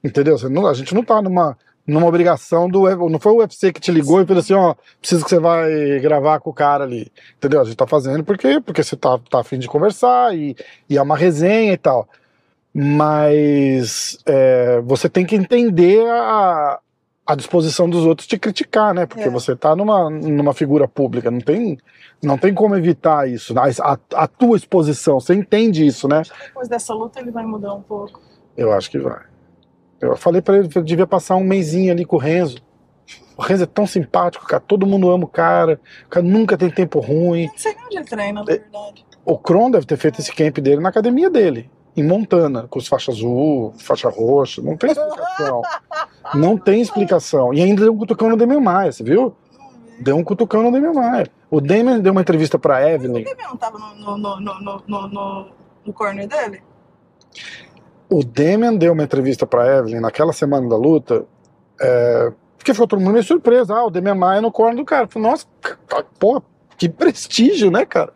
Entendeu? Você não- a gente não tá numa, numa obrigação do. Não foi o UFC que te ligou e falou assim: ó, preciso que você vai gravar com o cara ali. Entendeu? A gente tá fazendo porque, porque você tá, tá afim de conversar e, e é uma resenha e tal. Mas é, você tem que entender a, a disposição dos outros te criticar, né? Porque É. você tá numa, numa figura pública, não tem, não tem como evitar isso. A, a, tua exposição, você entende isso, né? Depois dessa luta ele vai mudar um pouco. Eu acho que vai. Eu falei pra ele que eu devia passar um mêsinho ali com o Renzo. O Renzo é tão simpático, cara. Todo mundo ama o cara. O cara nunca tem tempo ruim. Eu não sei onde ele treina, É. na verdade. O Kron deve ter feito esse camp dele na academia dele, em Montana, com os faixa azul, faixa roxa. Não tem explicação. Não tem explicação. E ainda deu um cutucão no Demian Maia, você viu? Deu um cutucão no Demian Maia. O Demian deu uma entrevista pra O Evelyn. Demian não tava no, no, no, no, no, no, corner dele? O Demian deu uma entrevista pra Evelyn naquela semana da luta. É, porque ficou todo mundo meio surpreso. Ah, o Demian Maia no corner do cara. Falei, Nossa, pô, que prestígio, né, cara?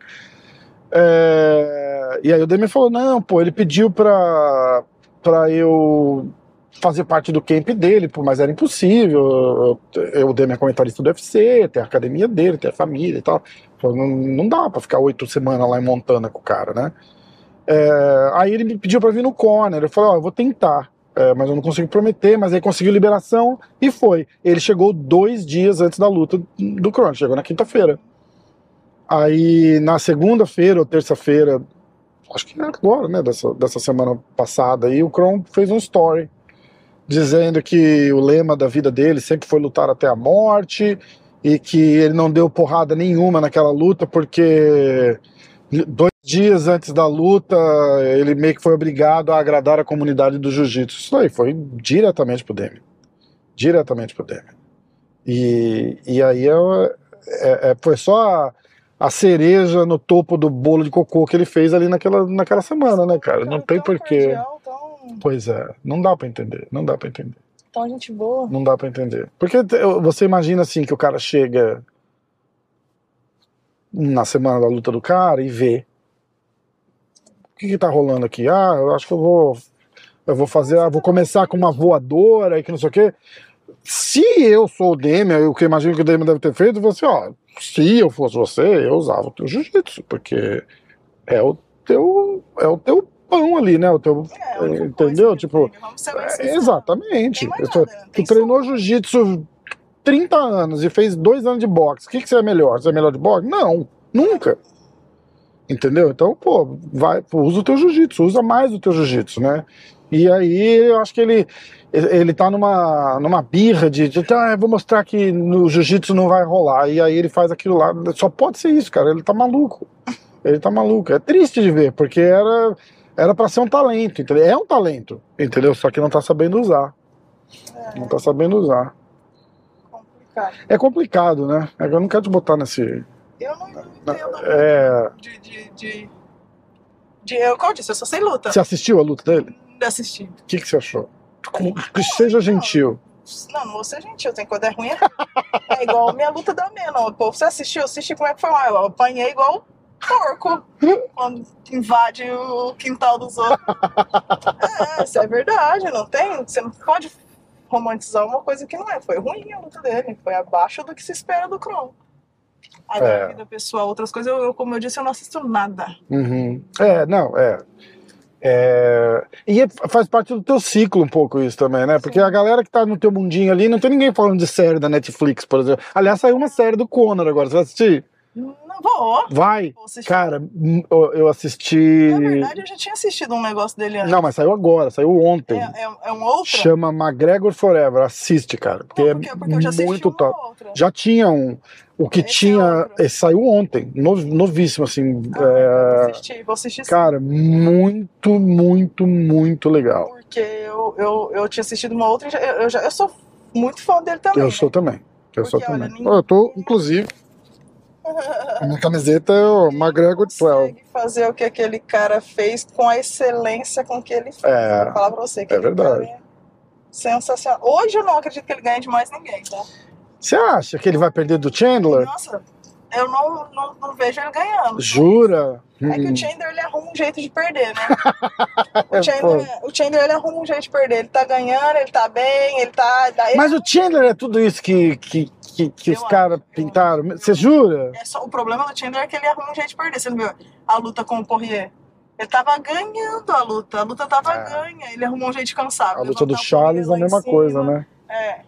É, e aí o Demian falou: não, pô, ele pediu pra, pra eu fazer parte do camp dele, pô, mas era impossível. Eu, eu, o Demian é comentarista do UFC, tem a academia dele, tem a família e tal. Falou, não, não dá pra ficar oito semanas lá em Montana com o cara, né? É, aí ele me pediu pra vir no corner. Eu falei, ó, eu vou tentar. é, mas eu não consigo prometer, mas aí conseguiu liberação e foi. Ele chegou dois dias antes da luta do Crono, chegou na quinta-feira. Aí na segunda-feira ou terça-feira, acho que agora, né, dessa, dessa semana passada, aí o Kron fez um story dizendo que o lema da vida dele sempre foi lutar até a morte e que ele não deu porrada nenhuma naquela luta porque dois dias antes da luta ele meio que foi obrigado a agradar a comunidade do jiu-jitsu. Isso aí foi diretamente pro Demian. Diretamente pro Demian. E, e aí eu, é, é, foi só a, cereja no topo do bolo de cocô que ele fez ali naquela, naquela semana, né, cara? Não tem porquê. tão, Pois é, não dá pra entender, não dá pra entender. tão gente boa. Não dá pra entender. Porque você imagina assim que o cara chega na semana da luta do cara e vê o que, que tá rolando aqui. Ah, eu acho que eu vou eu vou fazer, ah, vou começar com uma voadora e que não sei o quê. Se eu sou o Demian, o que eu imagino que o Demian deve ter feito, você, ó, se eu fosse você, eu usava o teu jiu-jitsu, porque é o teu, é o teu pão ali, né? O teu, É, entendeu? Tipo, treino, é, sinceros. exatamente. Nada, tu treinou jiu-jitsu 30 anos e fez dois anos de boxe. O que, que você é melhor? Você é melhor de boxe? Não, nunca. Entendeu? Então, pô, vai, pô, usa o teu jiu-jitsu, usa mais o teu jiu-jitsu, né? E aí eu acho que ele, ele tá numa, numa birra de, de ah, vou mostrar que no jiu-jitsu não vai rolar. E aí ele faz aquilo lá. Só pode ser isso, cara. Ele tá maluco. Ele tá maluco. É triste de ver, porque era era para ser um talento, entendeu? É um talento, entendeu? Só que não tá sabendo usar. É, Não tá sabendo usar. complicado. É complicado, né? Eu não quero te botar nesse. Eu não, entendo É. de, de, de, de- Eu, como eu disse, eu só sei luta. Você assistiu a luta dele? De assistir. O que, que você achou? Com- Que seja gentil. Não, não vou ser gentil, tem coisa ruim. É igual a minha luta da Menon. Pô, você assistiu, assisti como é que foi lá. Eu apanhei igual porco quando invade o quintal dos outros. É, isso é verdade, não tem. Você não pode romantizar uma coisa que não é. Foi ruim a luta dele, foi abaixo do que se espera do Kron. Agora, É. vida pessoal, outras coisas, eu, eu, como eu disse, eu não assisto nada. Uhum. É, não, é. É, E é- faz parte do teu ciclo um pouco isso também, né? Porque a galera que tá no teu mundinho ali, não tem ninguém falando de série da Netflix, por exemplo. Aliás, saiu uma série do Conor agora, você vai assistir? Não vou. Vai! vou. Cara, hum, eu assisti. Na verdade, eu já tinha assistido um negócio dele antes. Não, mas saiu agora, saiu ontem. É, é, é um outro? Chama McGregor Forever. Assiste, cara. Porque, é porque, porque eu já assisti muito top. outra. Já tinha um. O que Esse é tinha. esse saiu ontem. no- novíssimo, assim. Ah, é, vou assistir, vou assistir sim. cara, muito, muito, muito legal. Porque eu, eu, eu tinha assistido uma outra eu, eu já, eu sou muito fã dele também. Eu né? sou também. Eu sou Porque, olha, também. ninguém- Eu tô, inclusive, a minha camiseta é o McGregor 12. consegue fazer o que aquele cara fez com a excelência com que ele fez. É, Vou falar pra você. que é verdade. é sensacional. Hoje eu não acredito que ele ganhe de mais ninguém, tá? Você acha que ele vai perder do Chandler? Nossa, eu não, não, não vejo ele ganhando. Jura? É que Hum. o Chandler ele arruma um jeito de perder, né? É, O Chandler, o Chandler ele arruma um jeito de perder. Ele tá ganhando, ele tá bem, ele tá. daí- Mas o Chandler é tudo isso que, que, que, que Eu os caras pintaram. Você jura? É só, o problema do Chandler é que ele arruma um jeito de perder. Você não viu a luta com o Poirier? Ele tava ganhando a luta, a luta tava É. ganha. Ele arrumou um jeito de cansar. A luta do Charles é a mesma cima. coisa, né? É.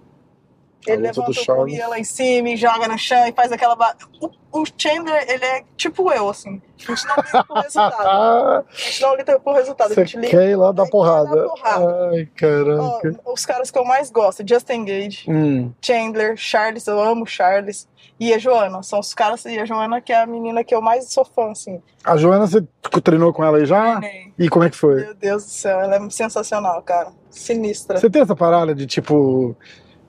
A Ele levanta o. Poirier lá em cima e joga no chão e faz aquela. ba- O, o Chandler, ele é tipo eu, assim. A gente não lida por resultado. A gente não lida por resultado. A você gente liga quer ir lá dar porrada. dar porrada. Ai, caraca. Ó, os caras que eu mais gosto, Justin Gage, Hum, Chandler, Charles, eu amo Charles. E a Joana, são os caras, e a Joana que é a menina que eu mais sou fã, assim. A Joana, você treinou com ela aí já? Treinei. E como é que foi? Meu Deus do céu, ela é sensacional, cara. Sinistra. Você tem essa parada de tipo.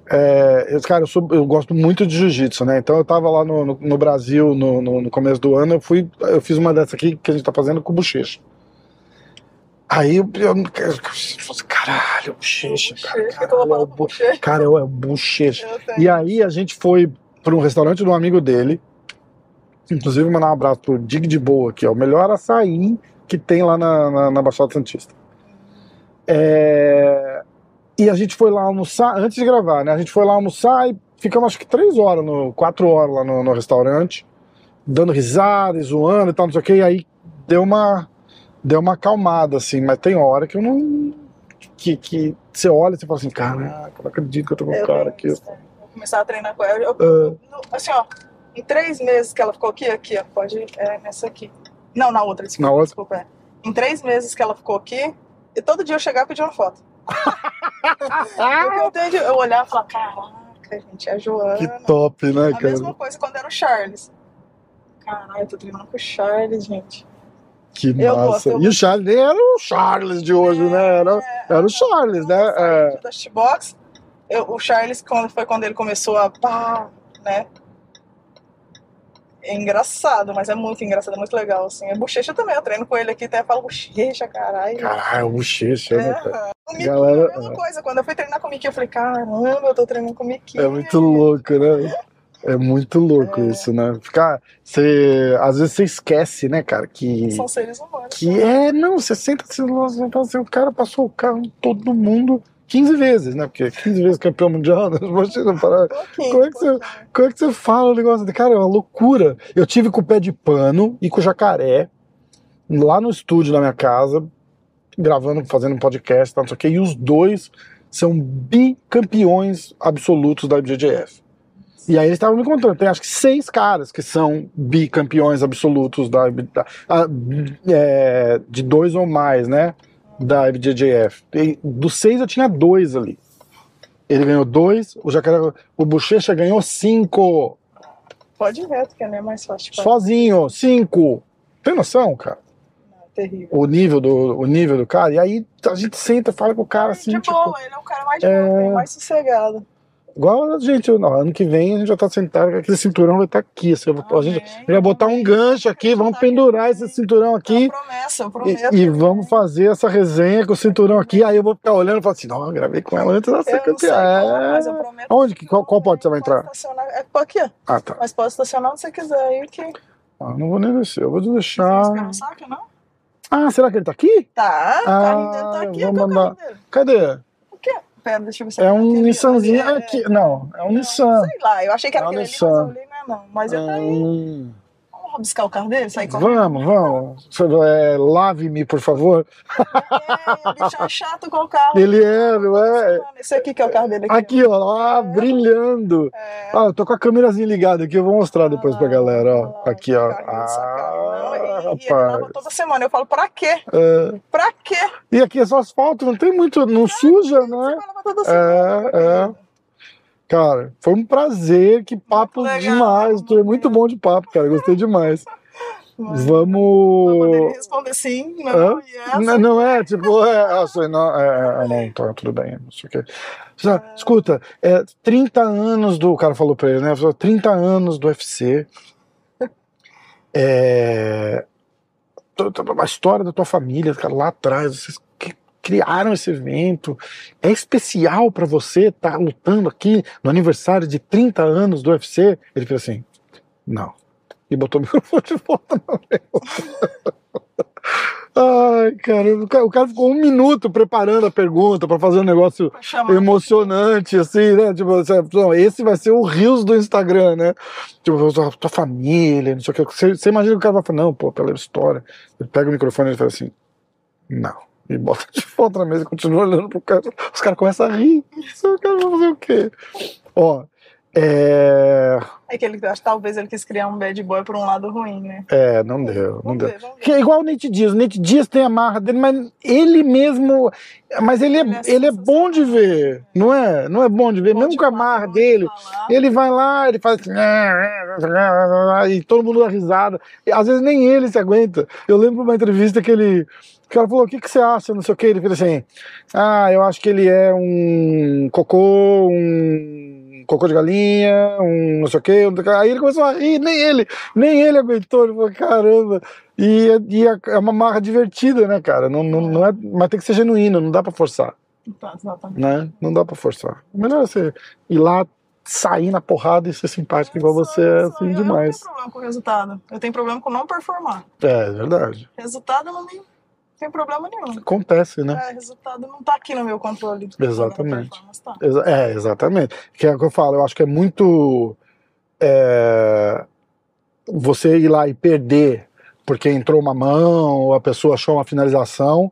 É, eu, cara, eu, sou- eu gosto muito de jiu-jitsu, né? Então eu tava lá no, no, no Brasil no, no, começo do ano, eu fui, eu fiz uma dessa aqui que a gente tá fazendo com bochecha. Aí eu, eu, caralho, bochecha, cara. Caralho, é bochecha. cara, é bochecha. E aí a gente foi para um restaurante de um amigo dele, inclusive mandar um abraço pro Dig de Boa, que é o melhor açaí que tem lá na, na, na Baixada Santista. É, E a gente foi lá almoçar, antes de gravar, né? A gente foi lá almoçar e ficamos acho que três horas, no, quatro horas lá no, no restaurante, dando risada zoando e tal, não sei o que, e aí deu uma, deu uma acalmada, assim, mas tem hora que eu não. Que, que você olha e você fala assim, caraca, eu não acredito que eu tô com um cara aqui. né? Vou começar a treinar com ela. Eu- Ah. eu- assim, ó, em três meses que ela ficou aqui, aqui, ó, pode é, nessa aqui. Não, na outra, desculpa. Na outra? Desculpa, é. Em três meses que ela ficou aqui, e todo dia eu chegava e pedia uma foto. Eu, tenho de- eu olhava e falava, caraca, gente, é a Joana. Que top, né, A cara? mesma coisa quando era o Charles. Caralho, eu tô treinando com o Charles, gente. Que Eu massa. gosto, eu E o Charles nem era o Charles de hoje, né? Era, era o Charles, né? É. Da Box, eu, o Charles, quando foi quando ele começou a pá, né? É engraçado, mas é muito engraçado, é muito legal, assim. É bochecha também, eu treino com ele aqui, até falo bochecha, caralho. Caralho, o bochecha, né, É, cara? o Mickey Galera, é a mesma coisa. Quando eu fui treinar com o Mickey, eu falei, caramba, eu tô treinando com o Mickey. É muito louco, né? É muito louco É. isso, né? Ficar. Você, às vezes você esquece, né, cara, que. São seres humanos. Que é, não, você senta você assim, o cara passou o carro todo mundo 15 vezes, né? Porque 15 vezes campeão mundial, né? Imagina, para, Pouquinho, Como é que você-. Como é que você fala o negócio? Cara, é uma loucura. Eu tive com o pé de pano e com o jacaré. lá no estúdio da minha casa, gravando, fazendo um podcast, não sei o quê, e os dois são bicampeões absolutos da IBJJF. E aí eles estavam me contando, tem acho que seis caras que são bicampeões absolutos da, da a, é, de dois ou mais, né? Da IBJJF. E dos seis eu tinha dois ali. Ele ganhou dois, o Jacaré, o Bochecha ganhou cinco. Pode ir reto, que é mais fácil. Sozinho, cinco. Tem noção, cara? terrível. O nível do, o nível do cara. E aí a gente senta, fala com o cara assim. De tipo, boa, ele é o cara mais de boa, é- mais sossegado. Igual a gente, não, ano que vem a gente já tá sentado, aquele cinturão vai estar aqui. Assim, a gente vai botar um gancho aqui, vamos Tá pendurar aqui. esse cinturão É uma aqui. promessa, eu E, prometo. e vamos fazer essa resenha com o cinturão aqui. Aí eu vou ficar olhando e falar assim: não, eu gravei com ela antes da ser sei campeã. eu É. prometo. Onde? que- Qual, qual porta você vai entrar? estacionar- É aqui, ó. Ah, tá. Mas pode estacionar onde você quiser aí, que... Ah, não vou nem descer, eu vou Você deixar. não saca, não? Ah, será que ele tá aqui? Tá, o carrinho dele tá Ah, aqui, vamos mandar. Cadê? Pera, deixa eu ver se É tá um Nissanzinho ali, é- aqui. Não, é um não, Nissan. Sei lá, eu achei que era É um aquele ali, mas Nissan. eu olhei, não é não. Mas ele tá aí. Hum. Vamos rabiscar o carro dele, sair correndo? Vamos, vamos. É, Lave-me, por favor. É, bicho é chato com o carro. Ele é, não é? Esse aqui que é o carro dele. Aqui. Aqui, ó, ah, brilhando. É. Ah, eu tô com a câmerazinha ligada aqui, eu vou mostrar depois pra galera, ó. Ah, Aqui, ó. Ah, rapaz. toda semana. Eu falo, pra quê? É. Pra quê? E aqui é só asfalto, não tem muito, não suja, né? vai lavar toda semana. É, é. Cara, foi um prazer, que papo legal, demais. Tu é muito bom de papo, cara, gostei demais. Mas Vamos. responder sim, não, yes. Não, não é, tipo, é, ah, sei, não, é, é, não, tá, tudo bem, não sei o quê. Já, Escuta, é 30 anos do. O cara falou pra ele, né? Falou, 30 anos do UFC. É, a história da tua família, cara, lá atrás, vocês criaram esse evento. É especial pra você estar lutando aqui no aniversário de 30 anos do UFC? Ele fez assim: não. E botou o microfone de volta na Ai, cara, o cara, ficou um minuto preparando a pergunta pra fazer um negócio emocionante, assim, né? Tipo, não, esse vai ser o Rios do Instagram, né? Tipo, tua família, não sei o que. Você, você imagina que o cara vai falar, não, pô, pela história. Ele pega o microfone e ele fala assim, não. E bota de volta na mesa e continua olhando pro cara. Os caras começam a rir. O cara vai fazer o quê? Ó, é. É que ele acho que talvez ele quis criar um bad boy por um lado ruim, né? É, não deu, não deu. ver, Que é igual o Nate Dias. O Nate Dias tem a marra dele, mas ele mesmo. Mas ele é, Ele é ele é bom de ver, não é? Não é bom de ver, Bom mesmo com a marra de dele. Ele vai lá, ele faz assim, e todo mundo dá risada. E às vezes nem ele se aguenta. Eu lembro uma entrevista que ele. O cara falou: O que, que você acha? Não sei o que. Ele fez assim: Ah, eu acho que ele é um cocô, um cocô de galinha, um não sei o que. Aí ele começou a rir, nem ele, nem ele aguentou. Ele falou: Caramba. E, é- e é é uma marra divertida, né, cara? Não, não, não é, mas tem que ser genuíno, não dá pra forçar Tá, exatamente. né? Não dá pra forçar. O melhor é você ir lá, sair na porrada e ser simpático igual você é assim eu demais. não tenho problema com o resultado. Eu tenho problema com não performar. É, é verdade. Resultado não tem, tem problema nenhum. Acontece, né? É, resultado não tá aqui no meu controle. Exatamente. Tá. É, exatamente. Que é o que eu falo, eu acho que é muito. é, você ir lá e perder porque entrou uma mão, ou a pessoa achou uma finalização,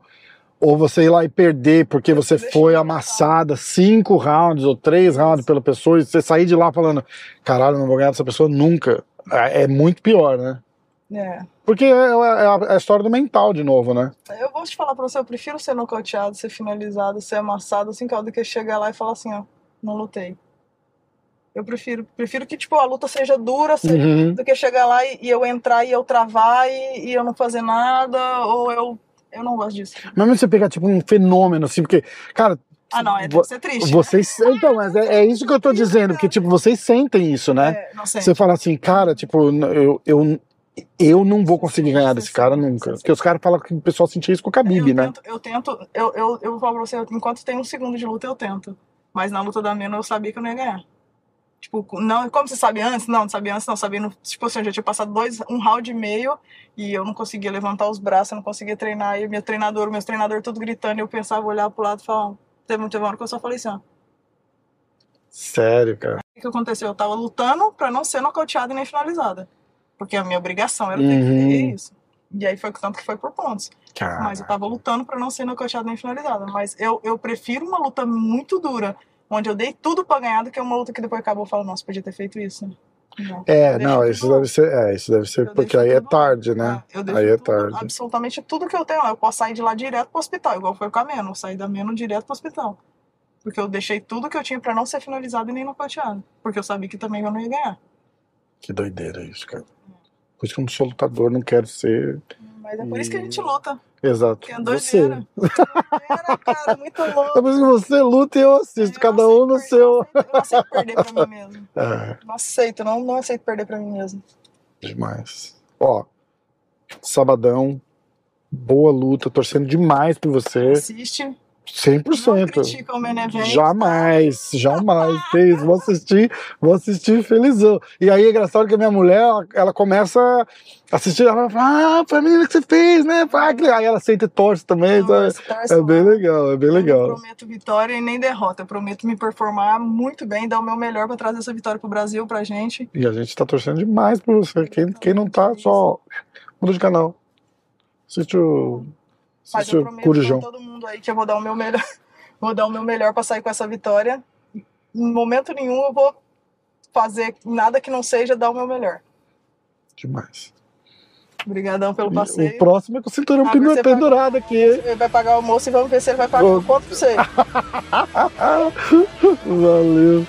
ou você ir lá e perder porque você Deixa foi amassada cinco rounds ou três rounds pela pessoa e você sair de lá falando, caralho, não vou ganhar dessa pessoa nunca. É, é muito pior, né? É. Porque é, é a, é a história do mental de novo, né? Eu vou te falar pra você, eu prefiro ser nocauteado, ser finalizado, ser amassado, assim, do que chegar lá e falar assim, ó, não lutei. Eu prefiro, prefiro que, tipo, a luta seja dura, seja- Uhum. do que chegar lá e, e eu entrar e eu travar e, e eu não fazer nada, ou eu. Eu não gosto disso. Mas mesmo você pegar tipo um fenômeno assim, porque, cara, Ah, não, é, deve ser triste. vocês. Então, mas é, é isso que eu tô dizendo, porque, tipo, vocês sentem isso, né? É, não sei. Você fala assim, cara, tipo, eu, eu, eu não vou conseguir ganhar desse cara nunca. Porque os caras falam que o pessoal sentia isso com o Khabib, eu né? Tento, eu tento, eu, eu, eu vou falar pra você, enquanto tem um segundo de luta, eu tento. Mas na luta da Mena eu sabia que eu não ia ganhar. Tipo, não, como você sabe antes? Não, não sabia antes, não. Sabia, no, tipo assim, eu já tinha passado dois, um round e meio e eu não conseguia levantar os braços, eu não conseguia treinar. E meu treinador, meus treinadores tudo gritando, e eu pensava, olhar pro lado e falar, teve muito hora que eu só falei assim, ó. Sério, cara. O que, aconteceu? Eu tava lutando pra não ser nocauteada e nem finalizada. Porque a minha obrigação era ter que Uhum. ter isso. E aí foi tanto que foi por pontos. Mas eu tava lutando pra não ser nocauteada nem finalizada. Mas eu, eu prefiro uma luta muito dura, onde eu dei tudo pra ganhar, do que uma luta que depois acabou e falo, nossa, podia ter feito isso. Não. É, não, isso deve ser, é, isso deve ser Eu porque aí é tudo tarde, né? É, eu deixo Aí é tudo, tarde. absolutamente tudo que eu tenho lá. Eu posso sair de lá direto pro hospital, igual foi com a Meno. Eu saí da Meno direto pro hospital. Porque eu deixei tudo que eu tinha pra não ser finalizado e nem nocauteado. Porque eu sabia que também eu não ia ganhar. Que doideira isso, cara. Por isso que eu não sou lutador, não quero ser. Mas é por isso que a gente luta. Exato. Que é Você. doideira. Doideira, cara, muito É louco. por isso que você luta e eu assisto, Eu cada um no seu. Eu não aceito perder pra mim mesmo. É, Não aceito, não, não aceito perder pra mim mesmo. demais. Ó, sabadão, boa luta, torcendo demais por você. Assiste. Não 100%. critica o Menevento. Jamais, jamais. Isso, vou assistir, vou assistir felizão. E aí é engraçado que a minha mulher, ela, ela começa a assistir, ela fala, ah, foi a menina que você fez, né? Aí ela senta e torce também. Não, torce É bem legal, é bem Eu legal. não prometo vitória e nem derrota. Eu prometo me performar muito bem, dar o meu melhor pra trazer essa vitória pro Brasil, pra gente. E a gente tá torcendo demais por você. Quem, quem não tá, só muda de canal. Assiste o. Assiste eu o Corujão. Mundo aí que eu vou dar o meu melhor. Vou dar o meu melhor pra sair com essa vitória. Em momento nenhum eu vou fazer nada que não seja dar o meu melhor. Demais. Obrigadão pelo passeio. o próximo é com o cinturão Ah, pendurado aqui. Ele vai pagar o almoço e vamos ver se ele vai pagar o ponto pra você. Valeu.